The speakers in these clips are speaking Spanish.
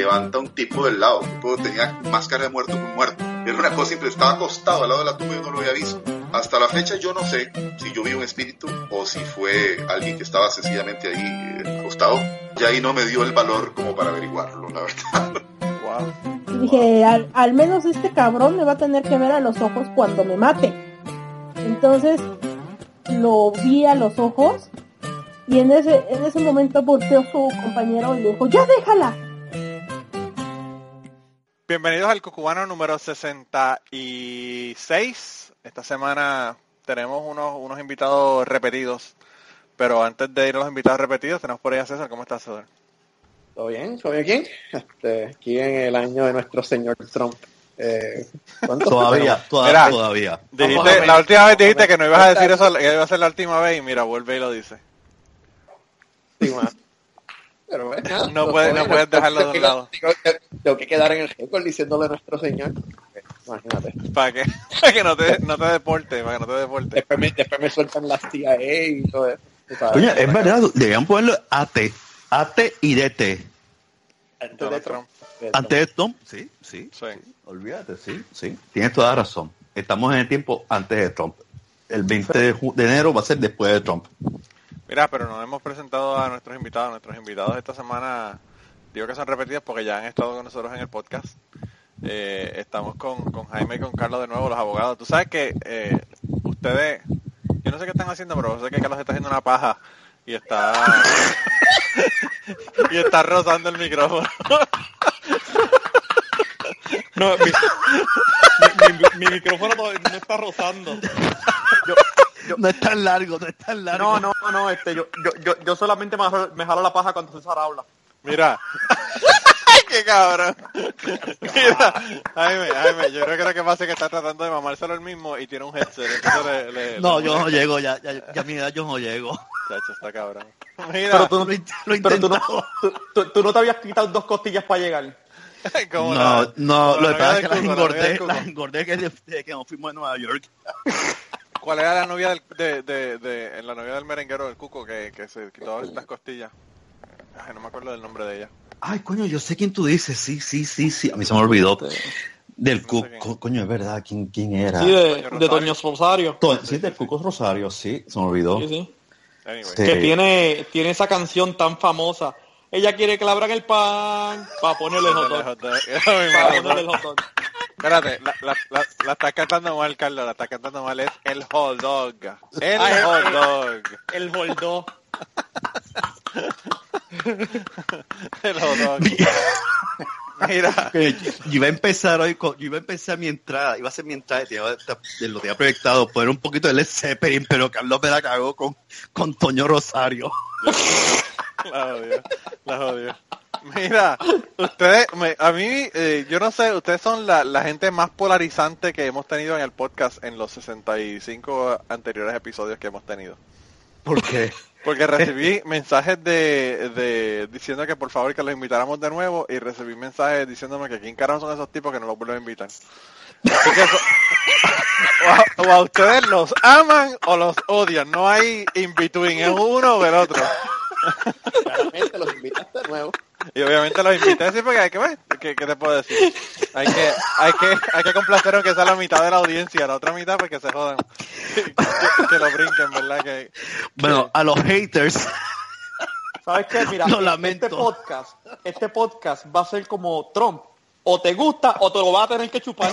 levanta un tipo del lado. Un tipo tenía máscara de muerto muy muerto. Era una cosa simple, estaba acostado al lado de la tumba y yo no lo había visto. Hasta la fecha yo no sé si yo vi un espíritu o si fue alguien que estaba sencillamente ahí eh, acostado. Y ahí no me dio el valor como para averiguarlo, la verdad. Wow. Dije, al, al menos este cabrón me va a tener que ver a los ojos cuando me mate. Entonces lo vi a los ojos y en ese, en ese momento volteó su compañero y le dijo, ya déjala. Bienvenidos al Cucubano número 66. Esta semana tenemos unos, unos invitados repetidos. Pero antes de ir a los invitados repetidos, tenemos por ahí a César. ¿Cómo estás, César? ¿Todo bien? ¿Todo bien aquí? Este, aquí en el año de nuestro señor Trump. Eh. Todavía, todavía, Mira, todavía. Dijiste, la última vez dijiste que no ibas a decir eso, que iba a ser la última vez y mira, vuelve y lo dice. Sí. Pero nada, No puedes- no puedes dejarlo de un tengo- lado. Tengo, que- tengo que quedar en el récord diciéndole a nuestro señor. Imagínate. Para que, para que no te, no te deporte, para que no te deporte. Después me, después me sueltan las CIA y todo eso. Coño, es verdad, deberían ponerlo AT, AT y DT. Antes de Trump. Antes de Trump, sí, sí, Sí. olvídate, sí, sí. Tienes toda la razón. Estamos en el tiempo antes de Trump. El 20 de, ju- de enero va a ser después de Trump. Mira, pero no hemos presentado a nuestros invitados. Nuestros invitados esta semana, digo que son repetidos porque ya han estado con nosotros en el podcast. Eh, estamos con, con Jaime y con Carlos de nuevo, los abogados. Tú sabes que eh, ustedes, yo no sé qué están haciendo, pero sé que Carlos está haciendo una paja y está y está rozando el micrófono. No, mi, mi- mi- mi micrófono no está rozando. No es tan largo, no es tan largo. No, no, no, no, este, yo, yo, yo, yo solamente me jalo, me jalo la paja cuando César habla. Mira. ¡Qué cabrón! Mira, Jaime, Jaime, yo creo que lo que pasa es que está tratando de mamárselo el mismo y tiene un headset. le- le- No, le yo no llego, ya, ya, ya a mi edad yo no llego. Chacho, está cabrón. Mira, Pero tú, Lo, he pero tú, no, tú, tú- no te habías quitado dos costillas para llegar. como No, la- no, lo que pasa es que las engordé, las engordé que desde que nos fuimos a Nueva York. ¿Cuál era la novia del, de, de, de, la novia del merenguero del Cuco que, que se quitó las costillas? Ay, no me acuerdo del nombre de ella. Ay, coño, yo sé quién tú dices. Sí, sí, sí, sí. A mí se me olvidó. Del No Cuco, quién. coño, es verdad. ¿Quién, quién era? Sí, de, Toño de Toño Rosario. Rosario. To- sí, del Cuco Rosario, sí, se me olvidó. Sí, sí. Anyway. Sí. Que tiene, tiene esa canción tan famosa. Ella quiere que le abran el pan para ponerle el hot dog. Para ponerle el hot dog. Espérate, la, la, la, la estás cantando mal, Carlos, la estás cantando mal, es el hot dog. El Ay, hot dog. El hot dog. El hot dog. Mira, yo iba a empezar hoy, con- yo iba a empezar mi entrada, iba a ser mi entrada, iba a- de lo tenía proyectado, poner un poquito de Led Zeppelin, pero Carlos me la cagó con, con Toño Rosario. la odio, la odio. Mira, ustedes, me- a mí, eh, yo no sé, ustedes son la, la gente más polarizante que hemos tenido en el podcast en los 65 anteriores episodios que hemos tenido. ¿Por qué? Porque recibí mensajes de, de diciendo que por favor que los invitáramos de nuevo y recibí mensajes diciéndome que quién carajo son esos tipos que no los vuelven a invitar. Así que eso- o, a, o a ustedes los aman o los odian, no hay in between, es uno o el otro. Claramente los invitaste de nuevo. Y obviamente los invité sí porque hay que ver, ¿qué, qué te puedo decir? Hay que, hay que, hay que complacer aunque sea la mitad de la audiencia, la otra mitad porque se jodan. que, que lo brinquen, ¿verdad? Que, Bueno, a los haters, ¿Sabes qué? Mira, Lo este lamento. podcast, este podcast va a ser como Trump. O te gusta o te lo vas a tener que chupar.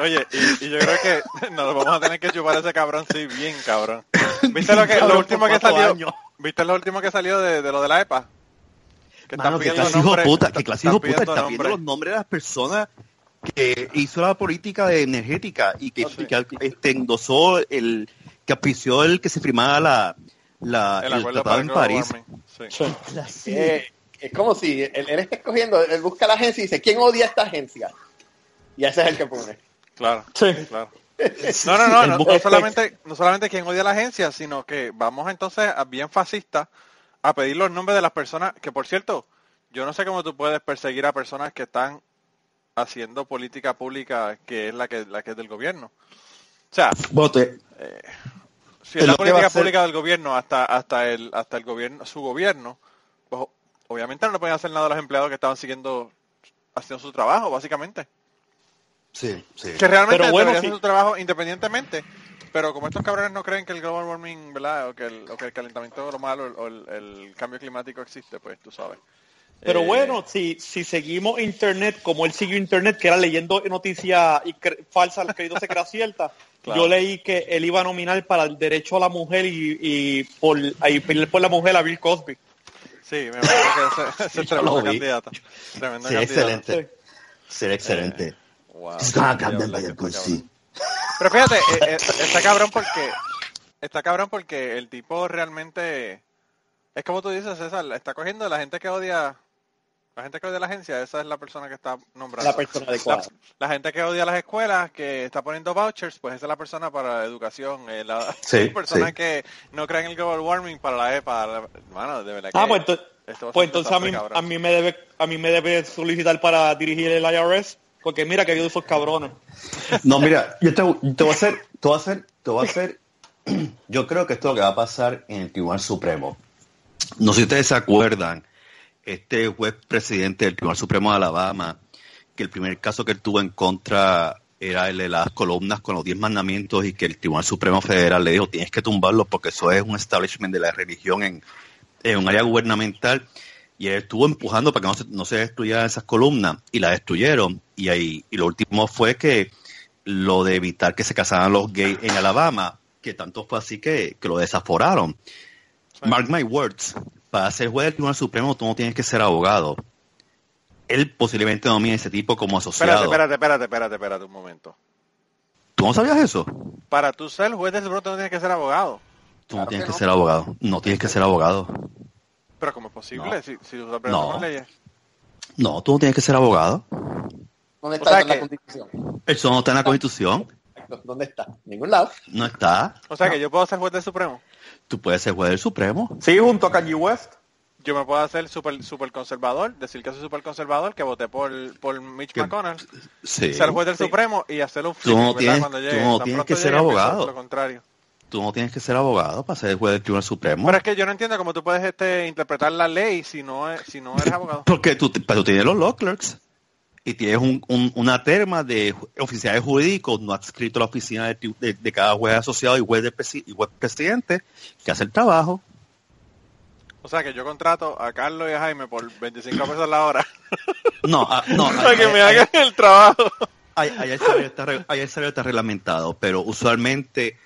Oye, y, y yo creo que nos lo vamos a tener que chupar a ese cabrón, sí, bien cabrón. ¿Viste lo que, lo último que salió? años. ¿Viste lo último que salió de, de lo de la EPA? Que Mano, qué clase hijo de puta, qué clase hijo de puta, está viendo los nombres de las personas que hizo la política de energética y que, sí. y que, este, endosó el, que auspició el que se firmara la, la, El tratado en París. sí. Eh, es como si él, él está escogiendo, él busca la agencia y dice, ¿quién odia a esta agencia? Y ese es el que pone. Claro, Sí. claro. No, no, no, no, solamente, no solamente quien odia a la agencia, sino que vamos entonces a bien fascista a pedir los nombres de las personas, que por cierto, yo no sé cómo tú puedes perseguir a personas que están haciendo política pública que es la que la que es del gobierno. O sea, Bueno, te- si es la política pública del gobierno hasta hasta el hasta el gobierno su gobierno pues obviamente no le pueden hacer nada a los empleados que estaban siguiendo haciendo su trabajo básicamente Sí, sí. que realmente Pero bueno, debería sí. hacer su trabajo independientemente pero como estos cabrones no creen que el global warming verdad o que el, o que el calentamiento global o el, o el- el cambio climático existe pues tú sabes Pero Eh, bueno, si, si seguimos internet como él siguió internet, que era leyendo noticias falsas creyéndose que era cierta, Claro. yo leí que él iba a nominar para el derecho a la mujer y, y por, y pelear por la mujer a Bill Cosby. sí me imagino que ese, ese es tremendo candidato tremendo Sí, candidato. excelente. Será excelente. Wow, está pussy. cabrón. Pero fíjate, eh, eh, está cabrón porque está cabrón porque el tipo realmente es como tú dices, César, está cogiendo la gente que odia la gente que odia la agencia, esa es la persona que está nombrando. La persona adecuada. La, la gente que odia las escuelas, que está poniendo vouchers, pues esa es la persona para la educación. eh, la Sí, persona sí. que no cree en el global warming para la EPA. La, bueno, de verdad que Ah, pues, ento- esto va a pues entonces a mí, a mí me debe a mí me debe solicitar para dirigir el IRS, porque mira que yo esos cabrones. No, mira, yo te, voy a hacer, te voy a hacer, te voy a hacer, yo creo que esto es lo que va a pasar en el Tribunal Supremo. No sé si ustedes se acuerdan, este juez presidente del Tribunal Supremo de Alabama, que el primer caso que él tuvo en contra era el de las columnas con los diez mandamientos y que el Tribunal Supremo Federal le dijo tienes que tumbarlo porque eso es un establishment de la religión en un área gubernamental y él estuvo empujando para que no se, no se destruyeran esas columnas y la destruyeron y ahí y lo último fue que lo de evitar que se casaran los gays en Alabama que tanto fue así que, que lo desaforaron mark my words para ser juez del Tribunal Supremo tú no tienes que ser abogado él posiblemente nomine a ese tipo como asociado Espérate, espérate, espérate, espérate, espérate un momento. ¿tú no sabías eso? Para tú ser juez del Supremo tú no tienes que ser abogado. tú no Claro tienes que que no. ser abogado no tienes que ser abogado Pero ¿cómo es posible? No. Si, si tú aprendes No. con leyes. no tú no tienes que ser abogado ¿Dónde O está sea eso en la Constitución? eso no está en la Constitución ¿Dónde está? En ningún lado. no está O sea que yo puedo ser juez del Supremo. tú puedes ser juez del Supremo Sí, junto a Kanye West. Yo me puedo hacer super, super conservador, decir que soy super conservador, que voté por, por Mitch Que- McConnell, sí ser juez del Sí. Supremo y hacer un Tú no flip, tienes- Cuando tú llegue. no Tan tienes que ser abogado. Lo contrario. Tú no tienes que ser abogado para ser juez del Tribunal Supremo Pero es que yo no entiendo cómo tú puedes este, interpretar la ley si no, es- si no eres abogado. Porque tú, pero tú tienes los law clerks y tienes un- un- una terma de oficiales jurídicos no adscrito a la oficina de, de- de cada juez asociado y juez, de y juez presidente que hace el trabajo. O sea que yo contrato a Carlos y a Jaime por 25 pesos la hora No, ah, no, para que me hagan el trabajo. está salario está reglamentado, pero usualmente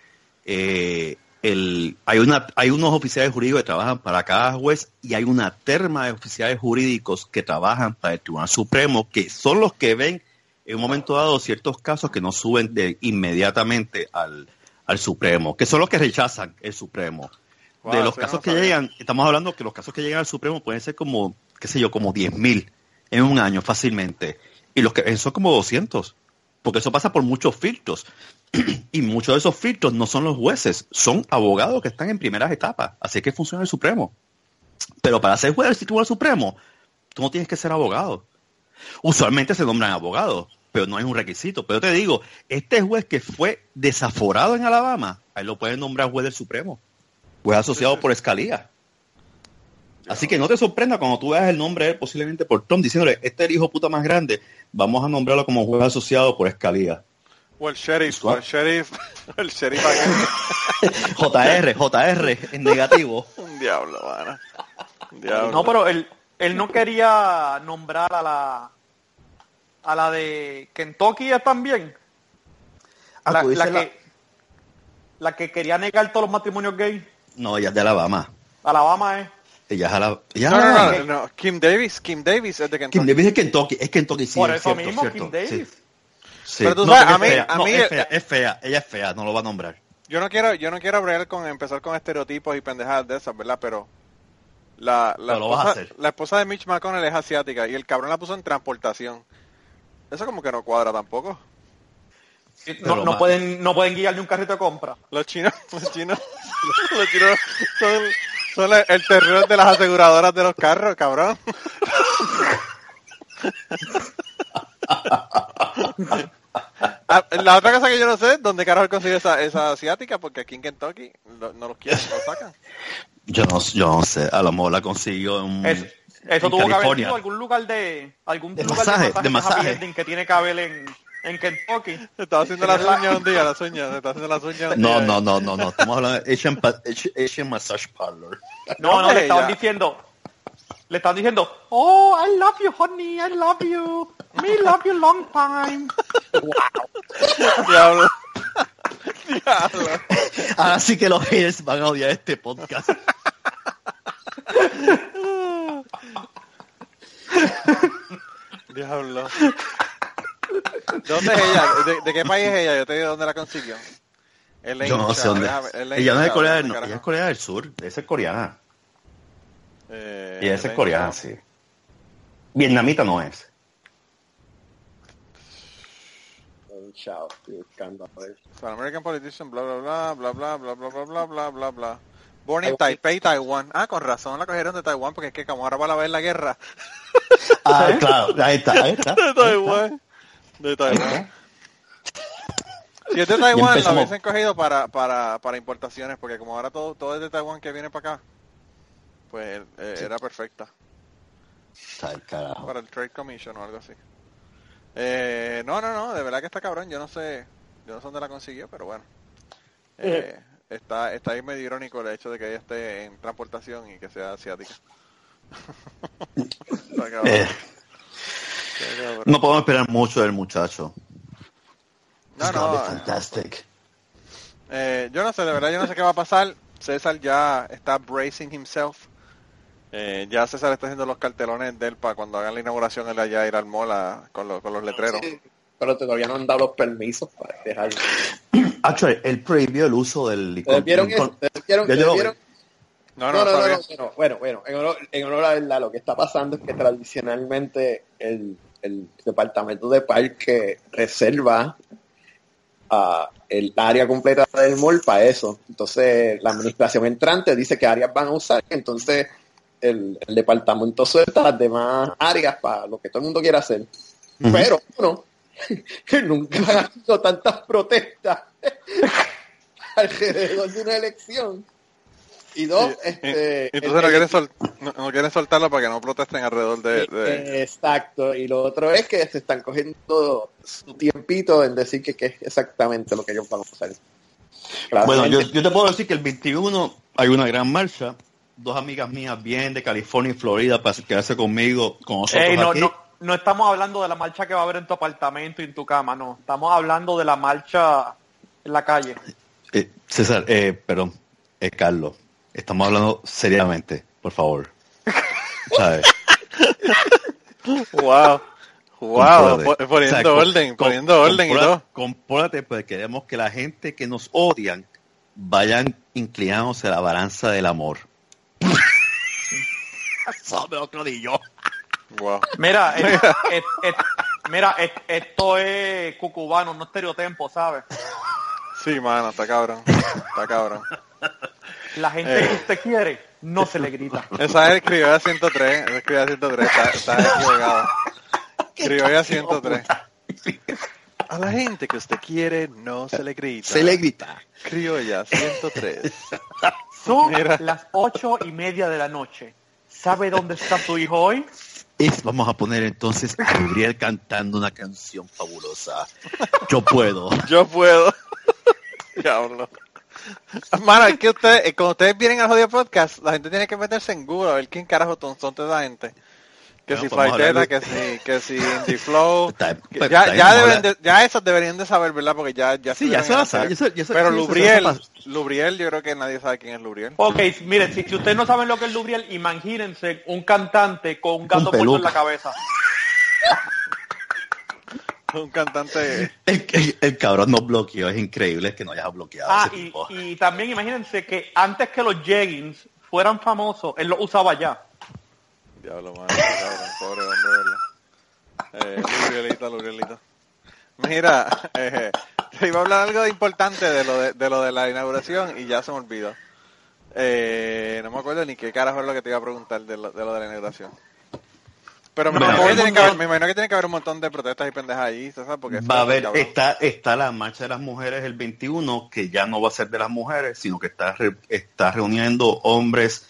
eh, el, hay, una, hay unos oficiales jurídicos que trabajan para cada juez y hay una terma de oficiales jurídicos que trabajan para el Tribunal Supremo, que son los que ven en un momento dado ciertos casos que no suben de inmediatamente al, al Supremo, que son los que rechazan el Supremo. Wow, de los casos no que llegan, estamos hablando que los casos que llegan al Supremo pueden ser como, qué sé yo, como 10.000 en un año fácilmente. Y los que son como 200, porque eso pasa por muchos filtros. y muchos de esos filtros no son los jueces, son abogados que están en primeras etapas. Así que funciona el Supremo. Pero para ser juez del Tribunal Supremo, tú no tienes que ser abogado. Usualmente se nombran abogados, pero no es un requisito. Pero te digo, este juez que fue desaforado en Alabama, ahí lo pueden nombrar juez del Supremo. Juez asociado por Escalía. Así que no te sorprenda cuando tú veas el nombre de él, posiblemente por Trump, diciéndole, este es el hijo puta más grande, vamos a nombrarlo como juez asociado por Escalía. O el sheriff, o el sheriff, el sheriff. JR, JR, en negativo. Un diablo, mano. Un diablo. No, pero él, él no quería nombrar a la a la de Kentucky también. Ah, la, la la- que la que quería negar todos los matrimonios gay. No, ella es de Alabama. Alabama es. Ella es Alabama. Ella No, es no, no, no, Kim Davis, Kim Davis es de Kentucky. Kim Davis es Kentucky, es Kentucky, sí, Por es eso cierto, mismo, cierto, Kim Davis. sí. Sí. Pero tú No, sabes, a es mí- fea, a no, mí- es fea, es fea, ella es fea, no lo va a nombrar. Yo no quiero, yo no quiero bregar con empezar con estereotipos y pendejadas de esas, ¿verdad? Pero la, la, Pero lo vas a esposa, hacer. la esposa de Mitch McConnell es asiática y el cabrón la puso en transportación. Eso como que no cuadra tampoco. No, no pueden no pueden guiar ni un carrito de compra. Los chinos, los chinos, los chinos son, son el- el terror de las aseguradoras de los carros, cabrón. Ah, la otra cosa que yo no sé, ¿dónde carajo consigue esa, esa asiática? Porque aquí en Kentucky lo- no los quieren, lo sacan. Yo no, yo no sé, a lo mejor la consiguió en, Es- eso en tuvo que haber California. sido algún lugar de algún De lugar masaje, de de masaje, masaje. happy ending que tiene que haber en, en Kentucky. Se estaba haciendo las uñas un día, las uñas, se está haciendo las uñas un No, día. no, no, no, no, estamos hablando de Asian, Asian Massage Parlor. No, no, le estaban diciendo, le estaban diciendo, oh, I love you, honey, I love you, me love you long time. Diablo. Diablo. Ahora sí que los haters van a odiar este podcast. Diablo. ¿Dónde es ella? ¿De, de qué país es ella? Yo te digo dónde la consiguió. Elaine Yo no sé dónde. Elaine Ella no es de Corea del ¿dónde Norte, ella es Corea del Sur, esa es coreana. Eh, Y esa es coreana, sí. Vietnamita no es. Chao. Pan American politician, bla, bla, bla, bla, bla, bla, bla, bla, bla, bla, bla, bla. Born in. Taipei, Taiwán. Ah, con razón la cogieron de Taiwán, porque es que como ahora van a ver la guerra. Ah, claro, ahí está, ahí está. De Taiwán. De Taiwán. Si es de Taiwán, lo hubiesen cogido para, para, para importaciones, porque como ahora todo, todo es de Taiwán que viene para acá, pues eh, era perfecta. Está el carajo. Para el Trade Commission o algo así. Eh, no, no, no, de verdad que está cabrón. Yo no sé, yo no sé dónde la consiguió, pero bueno. Eh, está, está ahí medio irónico el hecho de que ella esté en transportación y que sea asiática. Eh, está cabrón. No podemos esperar mucho del muchacho. No, no, fantastic. Eh, yo no sé, de verdad, yo no sé qué va a pasar. César ya está bracing himself. Eh, ya César está haciendo los cartelones de él para cuando hagan la inauguración él allá ir al mall a- con, los- con los letreros. Sí, pero todavía no han dado los permisos para dejar. Actually, él prohibió el uso del lo vieron? No, no, No, no, no, no, no. Bueno, bueno, en honor, en honor a la verdad, lo que está pasando es que tradicionalmente el, el departamento de parque reserva ah, el área completa del mall para eso. Entonces, la administración entrante dice qué áreas van a usar, entonces el, el departamento suelta las demás áreas para lo que todo el mundo quiera hacer. Ujú. Pero, uno, nunca ha habido tantas protestas alrededor de una elección. Y dos, Y- este, y- entonces el- no quieren, sol- no, no quieren soltarlo para que no protesten alrededor de... de- Exacto, y lo otro es que se están cogiendo su tiempito en decir que, que es exactamente lo que ellos van a usar. Bueno, yo, yo te puedo decir que el 21 hay una gran marcha. Dos amigas mías vienen de California y Florida para quedarse conmigo, con nosotros Ey, no, aquí. no, no estamos hablando de la marcha que va a haber en tu apartamento y en tu cama, no. Estamos hablando de la marcha en la calle. Eh, César, eh, perdón, eh, Carlos, estamos hablando seriamente, por favor. ¿Sabes? Wow. Wow, Compórate. poniendo O sea, con- orden, con- poniendo orden y compórate- todo. Compórate, pues queremos que la gente que nos odian vayan inclinándose a la balanza del amor. Eso me lo di yo. Wow. Mira, es- es- es- mira, es- esto es cucubano, no estereotempo, ¿sabes? Sí, mano, está cabrón. Está cabrón. La gente Eh. que usted quiere no se le grita. Esa es criolla 103, esa es criolla 103, está, está equivocado. Criolla 103. A la gente que usted quiere no se le grita. Se le grita. Criolla 103. Son Mira. las ocho y media de la noche. ¿Sabe dónde está su hijo hoy? Y vamos a poner entonces a Gabriel cantando una canción fabulosa. Yo puedo. Yo puedo. Diablo. Mano, es que ustedes, eh, cuando ustedes vienen al jodido podcast, la gente tiene que meterse en Google a ver quién carajo son toda esa gente. Que Bueno, si podemos Flightera, que si, que si Indie Flow. Está- que pues, ya, ya, deben de- ya esas deberían de saber, ¿verdad? Porque ya, ya Sí, ya se la hacer. sabe, yo sé- yo sé- Pero Lubriel. Lubriel, yo creo que nadie sabe quién es Lubriel. Ok, miren, si, si ustedes no saben lo que es Lubriel, imagínense un cantante con un gato puesto en la cabeza. Un cantante. El, el- el cabrón nos bloqueó, es increíble que no hayas bloqueado Ah, ese y, tipo. y también imagínense que antes que los jeggings fueran famosos, él los usaba ya. Diablo, mano, cabrón, pobre hombre, ¿verdad? Eh, Lubrielito, Lubrielito. Mira, eh, te iba a hablar algo importante de lo de, de lo de la inauguración y ya se me olvidó. Eh, no me acuerdo ni qué carajo es lo que te iba a preguntar de lo de, lo de la inauguración. Pero me, Bueno, imagino que que mundo- haber, me imagino que tiene que haber un montón de protestas y pendejas ahí, ¿sabes? Porque Va a haber, está, está la marcha de las mujeres el 21, que ya no va a ser de las mujeres, sino que está, re- está reuniendo hombres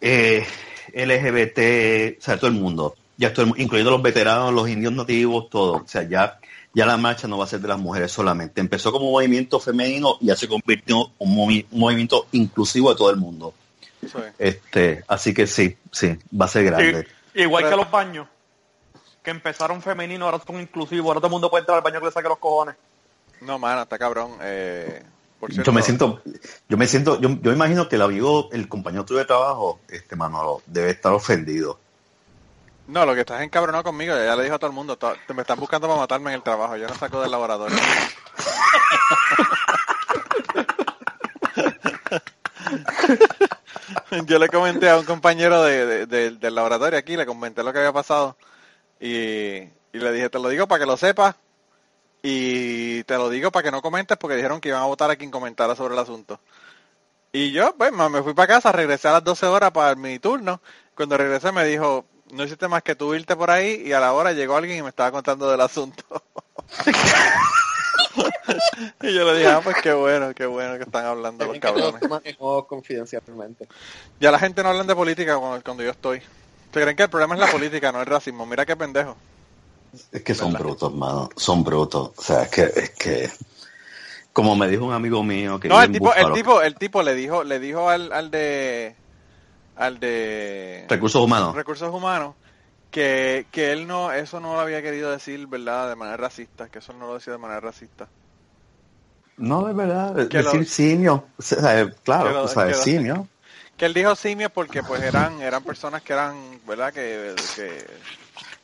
eh, LGBT, o sea, todo el mundo, ya todo el incluyendo los veteranos, los indios nativos, todo. O sea, ya, ya la marcha no va a ser de las mujeres solamente. Empezó como movimiento femenino y ya se convirtió en un, movi- un movimiento inclusivo de todo el mundo. Sí. Este, así que sí, sí, va a ser grande. Igual Pero- que los baños, que empezaron femeninos, ahora son inclusivos, ahora todo el mundo puede entrar al baño que le saque los cojones. No, mano, está cabrón. Eh, por Yo me siento, yo me siento, yo, yo imagino que el amigo, el compañero tuyo de trabajo, este Manolo, debe estar ofendido. No, lo que estás encabronado conmigo, ya le dijo a todo el mundo, to- te me están buscando para matarme en el trabajo, yo no saco del laboratorio. yo le comenté a un compañero de, de- de- del laboratorio aquí, le comenté lo que había pasado y, y le dije, te lo digo para que lo sepas y te lo digo para que no comentes porque dijeron que iban a votar a quien comentara sobre el asunto. Y yo, pues, me fui para casa, regresé a las 12 horas para mi turno. Cuando regresé me dijo, no hiciste más que tú irte por ahí y a la hora llegó alguien y me estaba contando del asunto. y yo le dije, ah, pues qué bueno, qué bueno que están hablando los cabrones. confidencialmente. Ya la gente no habla de política cuando, cuando yo estoy. ¿Se creen que el problema es la política, no el racismo? Mira qué pendejo. Es que son brutos, mano, son brutos. O sea, es que, es que, como me dijo un amigo mío que No, el tipo, el tipo, el tipo le dijo, le dijo al, al de, al de recursos humanos, recursos humanos que, que él no, eso no lo había querido decir, ¿verdad? De manera racista, que eso no lo decía de manera racista. No es verdad, Que decir lo- simio, o sea, claro, que lo- o sea, que lo- simio. Que él dijo simio porque pues eran, eran personas que eran, ¿verdad? Que, que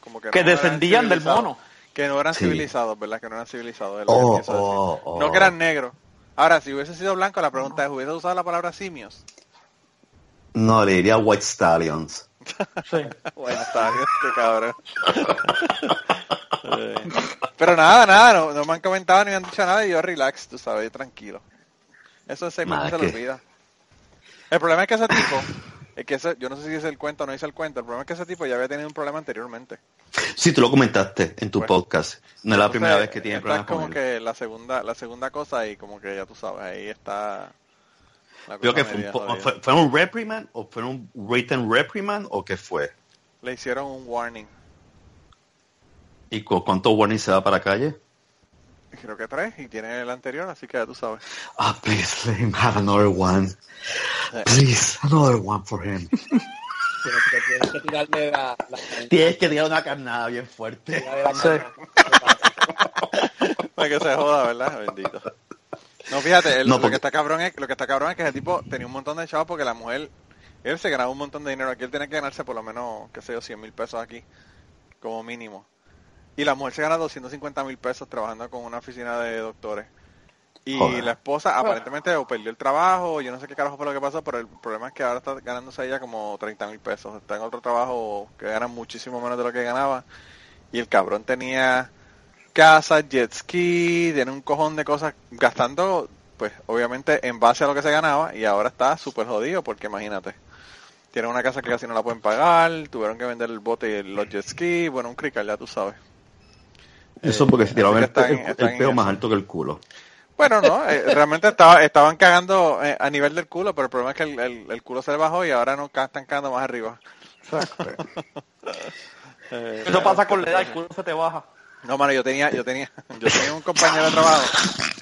como que, Que no descendían del mono. Que no eran Sí. civilizados, ¿verdad? Que no eran civilizados. Oh, oh, oh. No que eran negros. Ahora, si hubiese sido blanco, la pregunta es, ¿hubiese usado la palabra simios? No, le diría White Stallions. Sí. Bueno, está bien, qué cabrón. Eh, Pero nada, nada, no, no me han comentado ni me han dicho nada y yo relax, tú sabes, yo tranquilo. Eso de seis meses se lo olvida. El problema es que ese tipo, es que ese, yo no sé si es el cuento o no hice el cuento, el problema es que ese tipo ya había tenido un problema anteriormente. Sí, tú lo comentaste en tu Pues, podcast. No es la primera vez que tiene problemas es como con él. que la segunda, la segunda cosa y como que ya tú sabes, ahí está Creo que fue, fue, fue un reprimand o fue un written reprimand o qué fue. Le hicieron un warning. ¿Y cu- cuánto warning se da para la calle? Creo que tres y tiene el anterior, así que ya tú sabes. Ah, please let him have another one. Please, another one for him. Tienes que, tirarle la, la, Tienes que tirar una carnada bien fuerte. Para que se joda, ¿verdad? Bendito. No, fíjate, el- No, lo que está cabrón es lo que está cabrón es que ese tipo tenía un montón de chavos porque la mujer, él se ganaba un montón de dinero aquí, él tenía que ganarse por lo menos, qué sé yo, 100 mil pesos aquí, como mínimo. Y la mujer se gana 250 mil pesos trabajando con una oficina de doctores. Y Joder. la esposa aparentemente o perdió el trabajo, yo no sé qué carajo fue lo que pasó, pero el problema es que ahora está ganándose ella como 30 mil pesos. Está en otro trabajo que gana muchísimo menos de lo que ganaba. Y el cabrón tenía casa, jet ski, tiene un cojón de cosas gastando, pues obviamente en base a lo que se ganaba y ahora está súper jodido porque imagínate. Tiene una casa que casi no la pueden pagar, tuvieron que vender el bote y los jet ski, bueno, un crical, ya tú sabes. Eso porque se tiraron así el, están- el- están el en peo eso. más alto que el culo. Bueno, no, eh, realmente estaba, estaban cagando eh, a nivel del culo, pero el problema es que el, el- el culo se le bajó y ahora no están cagando más arriba. Eh, Eso pasa con la edad, el culo se te baja. No, mano, yo tenía, yo tenía, yo tenía un compañero de trabajo.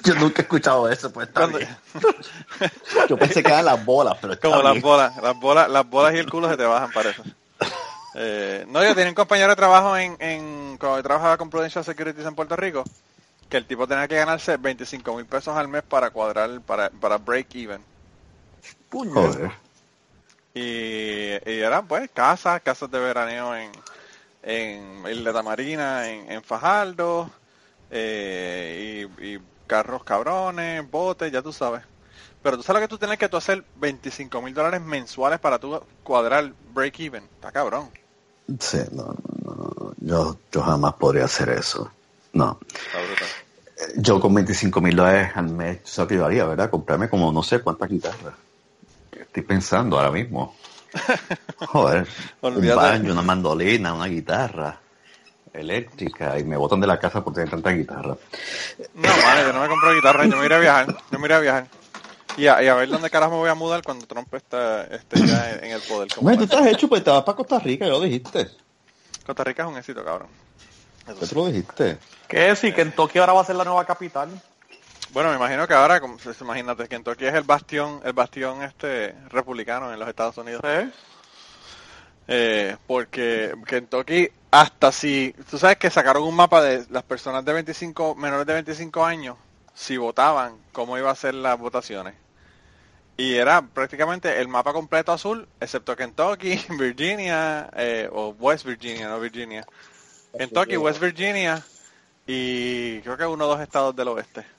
Yo nunca he escuchado eso, pues está bien. Yo pensé que eran las bolas, pero está Como las bolas, las bolas, las bolas y el culo se te bajan, parece. Eh, no, yo tenía un compañero de trabajo en, en cuando yo trabajaba con Prudential Securities en Puerto Rico, que el tipo tenía que ganarse 25 mil pesos al mes para cuadrar, para, para break even. Joder. Y, y eran pues casas, casas de veraneo en, en Isla Marina, en, en Fajardo, eh, y, y carros cabrones, botes, ya tú sabes. Pero tú sabes lo que tú tienes que tú hacer 25 mil dólares mensuales para tú cuadrar break even. Está cabrón. Sí, no, no, no. Yo, yo jamás podría hacer eso. No. Está brutal. Yo con 25 mil dólares al mes, ¿sabes qué yo haría, verdad? Comprarme como no sé cuántas guitarras. Estoy pensando ahora mismo. Joder, un banjo, una mandolina, una guitarra eléctrica y me botan de la casa por tener tanta guitarra. No, mano, yo no me compro guitarra, yo me iré a viajar, yo me iré a viajar. Y a, y a ver dónde carajo me voy a mudar cuando Trump esté, esté ya en, en el poder. como Bueno, tú es. estás hecho, pues te vas para Costa Rica, ya lo dijiste. Costa Rica es un éxito, cabrón. Eso sí. tú lo dijiste. ¿Qué si Kentucky ahora va a ser la nueva capital? Bueno, me imagino que ahora, como, pues, imagínate, Kentucky es el bastión, el bastión este republicano en los Estados Unidos. ¿Eh? Eh, porque Kentucky, hasta si, tú sabes que sacaron un mapa de las personas de 25, menores de 25 años, si votaban, cómo iba a ser las votaciones. Y era prácticamente el mapa completo azul, excepto Kentucky, Virginia, eh, o West Virginia, no Virginia. Kentucky, West Virginia y creo que uno o dos estados del oeste.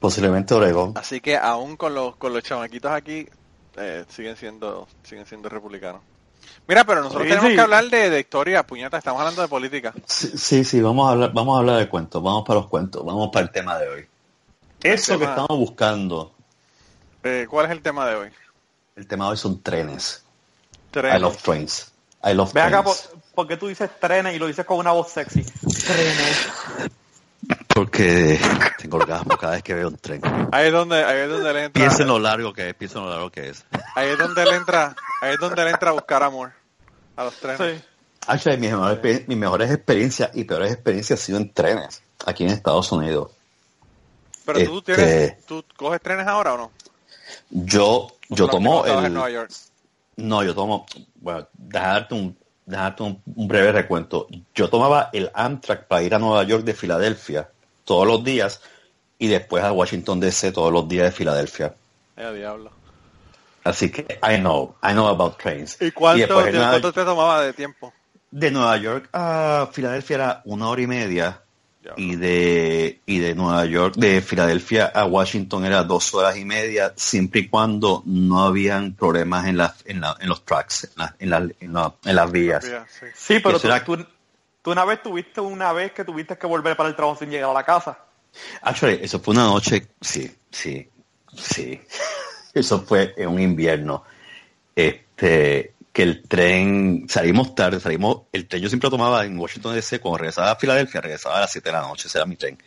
Posiblemente Oregón. Así que aún con los con los chamaquitos aquí eh, siguen siendo siguen siendo republicanos. Mira, pero nosotros Sí, tenemos sí. que hablar de, de historia, puñeta, estamos hablando de política. Sí, sí, sí, vamos a hablar, vamos a hablar de cuentos, vamos para los cuentos, vamos para el tema de hoy. Eso que estamos buscando, Eh, ¿Cuál es el tema de hoy? el tema de hoy son trenes. Trenes. I love trains. I love Ve acá, trains. por, ¿por qué tú dices trenes y lo dices con una voz sexy? Trenes. Porque tengo orgasmo cada vez que veo un tren. Ahí es donde ahí es donde él entra. Piensa en lo largo que es, piensa en lo largo que es. Ahí es donde él entra, ahí es donde él entra a buscar amor a los trenes. Sí. Actually, mis mejores, exper- mis mejores experiencias y peores experiencias han sido en trenes, aquí en Estados Unidos. Pero tú Este- tienes tú coges trenes ahora o no? Yo, yo tomo en el... Nueva York. No, yo tomo, bueno, dejarte un, dejarte un, un breve recuento. Yo tomaba el Amtrak para ir a Nueva York de Filadelfia todos los días y después a Washington DC todos los días de Filadelfia. Eh, diablo. Así que I know, I know about trains. ¿Y cuánto, después de- en Nueva- cuánto te tomaba de tiempo? de Nueva York a Filadelfia era una hora y media Diablo. y de y de Nueva York de Filadelfia a Washington era dos horas y media siempre y cuando no habían problemas en las en, la- en los tracks en, la- en, la- en la- en las vías Sí, pero Eso tú, era- tú- tú una vez tuviste una vez que tuviste que volver para el trabajo sin llegar a la casa. Actually, eso fue una noche, sí, sí, sí. Eso fue en un invierno. Este, que el tren, salimos tarde, salimos, el tren yo siempre lo tomaba en Washington DC, cuando regresaba a Filadelfia, regresaba a las 7 de la noche, ese era mi tren.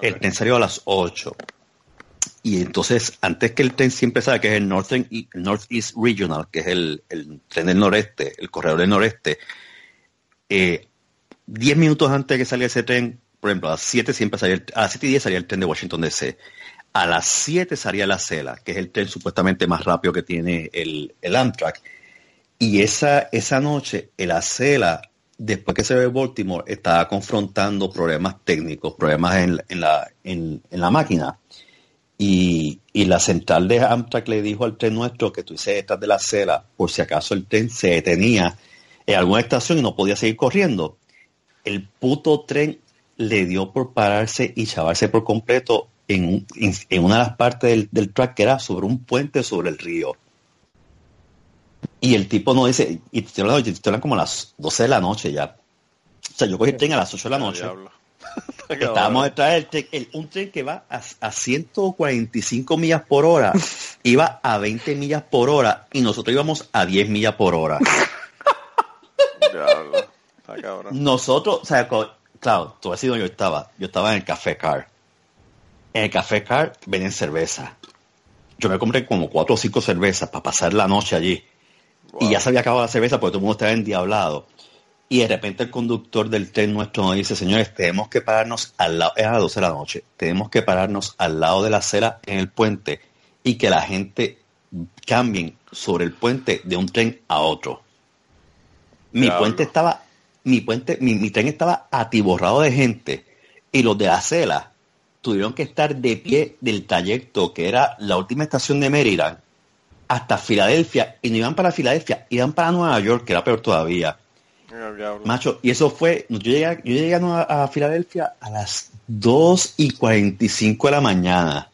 El tren salió a las 8. Y entonces, antes que el tren siempre sabe que es el Northern, Northeast Regional, que es el, el tren del noreste, el corredor del noreste, eh, 10 minutos antes de que saliera ese tren, por ejemplo, a las 7 siempre salía, el- a las 7 y 10 salía el tren de Washington DC. A las 7 salía la Cela, que es el tren supuestamente más rápido que tiene el, el Amtrak. Y esa, esa noche, el Acela, después que se ve Baltimore, estaba confrontando problemas técnicos, problemas en, la, en, la máquina. Y, y la central de Amtrak le dijo al tren nuestro que tú hiciste detrás de la Acela, por si acaso el tren se detenía en alguna estación y no podía seguir corriendo. El puto tren le dio por pararse y chavarse por completo en, un- en, en una de las partes del, del track que era sobre un puente sobre el río. Y el tipo no dice, y te hablando, te como a las 12 de la noche ya. O sea, yo cogí el tren a las 8 de la noche. Estábamos detrás del tren, el- un tren que va a, a 145 millas por hora, iba a 20 millas por hora y nosotros íbamos a 10 millas por hora. Diablo. Cabrón. Nosotros, o sea, claro, tú has sido yo estaba, yo estaba en el Café Car. En el Café Car venden cerveza. Yo me compré como cuatro o cinco cervezas para pasar la noche allí. Y ya se había acabado la cerveza porque todo el mundo estaba endiablado. Y de repente el conductor del tren nuestro nos dice, señores, tenemos que pararnos al lado, es a las 12 de la noche, tenemos que pararnos al lado de la acera en el puente y que la gente cambien sobre el puente de un tren a otro. Mi puente estaba, mi puente, mi, mi tren estaba atiborrado de gente y los de la acera tuvieron que estar de pie del trayecto que era la última estación de Maryland hasta Filadelfia y no iban para Filadelfia, iban para Nueva York, que era peor todavía. Macho, y eso fue, yo llegué, a- yo llegué a, Filadelfia a las 2 y 45 de la mañana.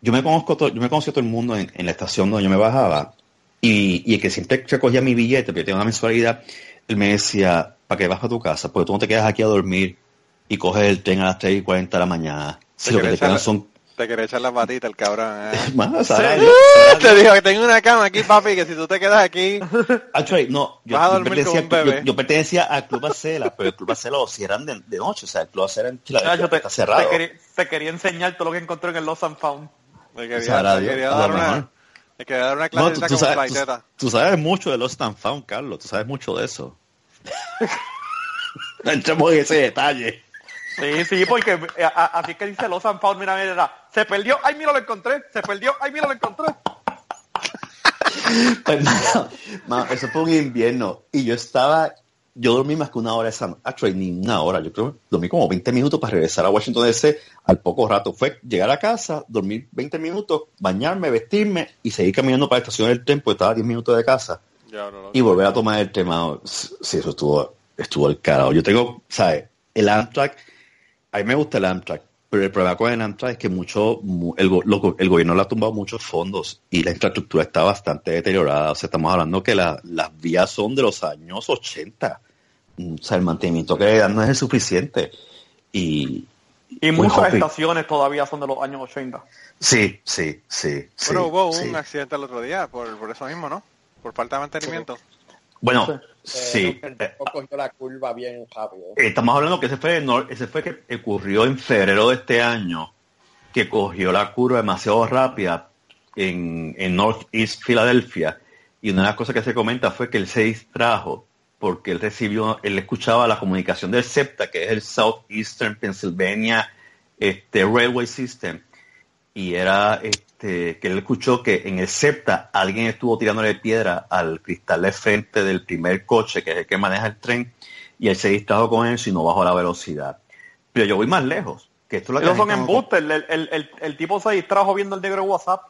Yo me conozco todo, yo me conocí a todo el mundo en, en la estación donde yo me bajaba. Y, y el que siempre recogía mi billete, porque yo tengo una mensualidad, él me decía, ¿para qué vas a tu casa? Porque tú no te quedas aquí a dormir y coges el tren a las 3 y 40 de la mañana. Si lo que quería te quedan echar- son, Te quería echar la patita el cabrón. ¿eh? Mano, Sara, te dijo que tengo una cama aquí, papi, que si tú te quedas aquí... Actually, no, yo, Vas a yo dormir pertenecía, como un bebé. yo- yo pertenecía al Club Acela, pero el Club Acela lo cierran de, de noche, o sea, el Club Acela en yo te, está cerrado. te quería, te quería enseñar todo lo que encontré en el Lost and Found. Me quería, Sabrá me Dios, quería a lo dar una... mejor. Me quería dar una No, clase tú, como tú sabes, tú, tú sabes mucho de Lost and Found, Carlos, tú sabes mucho de eso. No entremos en ese detalle. Sí, sí, porque eh, así que dice and Found, mira, mira, se perdió, ay, mira, lo encontré, se perdió, ay, mira, lo encontré. Pues, mano, mano, eso fue un invierno y yo estaba, yo dormí más que una hora esa noche, ni una hora, yo creo dormí como 20 minutos para regresar a Washington DC al poco rato. Fue llegar a casa, dormir 20 minutos, bañarme, vestirme y seguir caminando para la estación del tren, porque estaba a 10 minutos de casa Ya, no, no. y volver a tomar el tema. Sí, eso estuvo, estuvo el carajo. Yo tengo, ¿sabes? El Amtrak, a mí me gusta el Amtrak, pero el problema con el Amtrak es que mucho, mu- el, lo- el gobierno le ha tumbado muchos fondos y la infraestructura está bastante deteriorada. O sea, estamos hablando que la- las vías son de los años 80. Mm, O sea, el mantenimiento que le dan no es el suficiente. Y, Y Muy muchas estaciones todavía son de los años 80. sí, sí, sí. sí, Pero hubo sí. un accidente el otro día por, por eso mismo, ¿no? Por falta de mantenimiento. Bueno, sí. Eh, eh, cogió la curva bien rápido. Eh, Estamos hablando que ese fue, nor- ese fue que ocurrió en febrero de este año, que cogió la curva demasiado rápida en, en Northeast Filadelfia. Y una de las cosas que se comenta fue que él se distrajo porque él recibió, él escuchaba la comunicación del SEPTA, que es el Southeastern Pennsylvania este, Railway System, y era este, que él escuchó que en el SEPTA alguien estuvo tirándole piedra al cristal de frente del primer coche, que es el que maneja el tren, y él se distrajo con eso y no bajó la velocidad. Pero yo voy más lejos, que esto es lo que son embustes, el, el, el, el tipo se distrajo viendo el negro WhatsApp.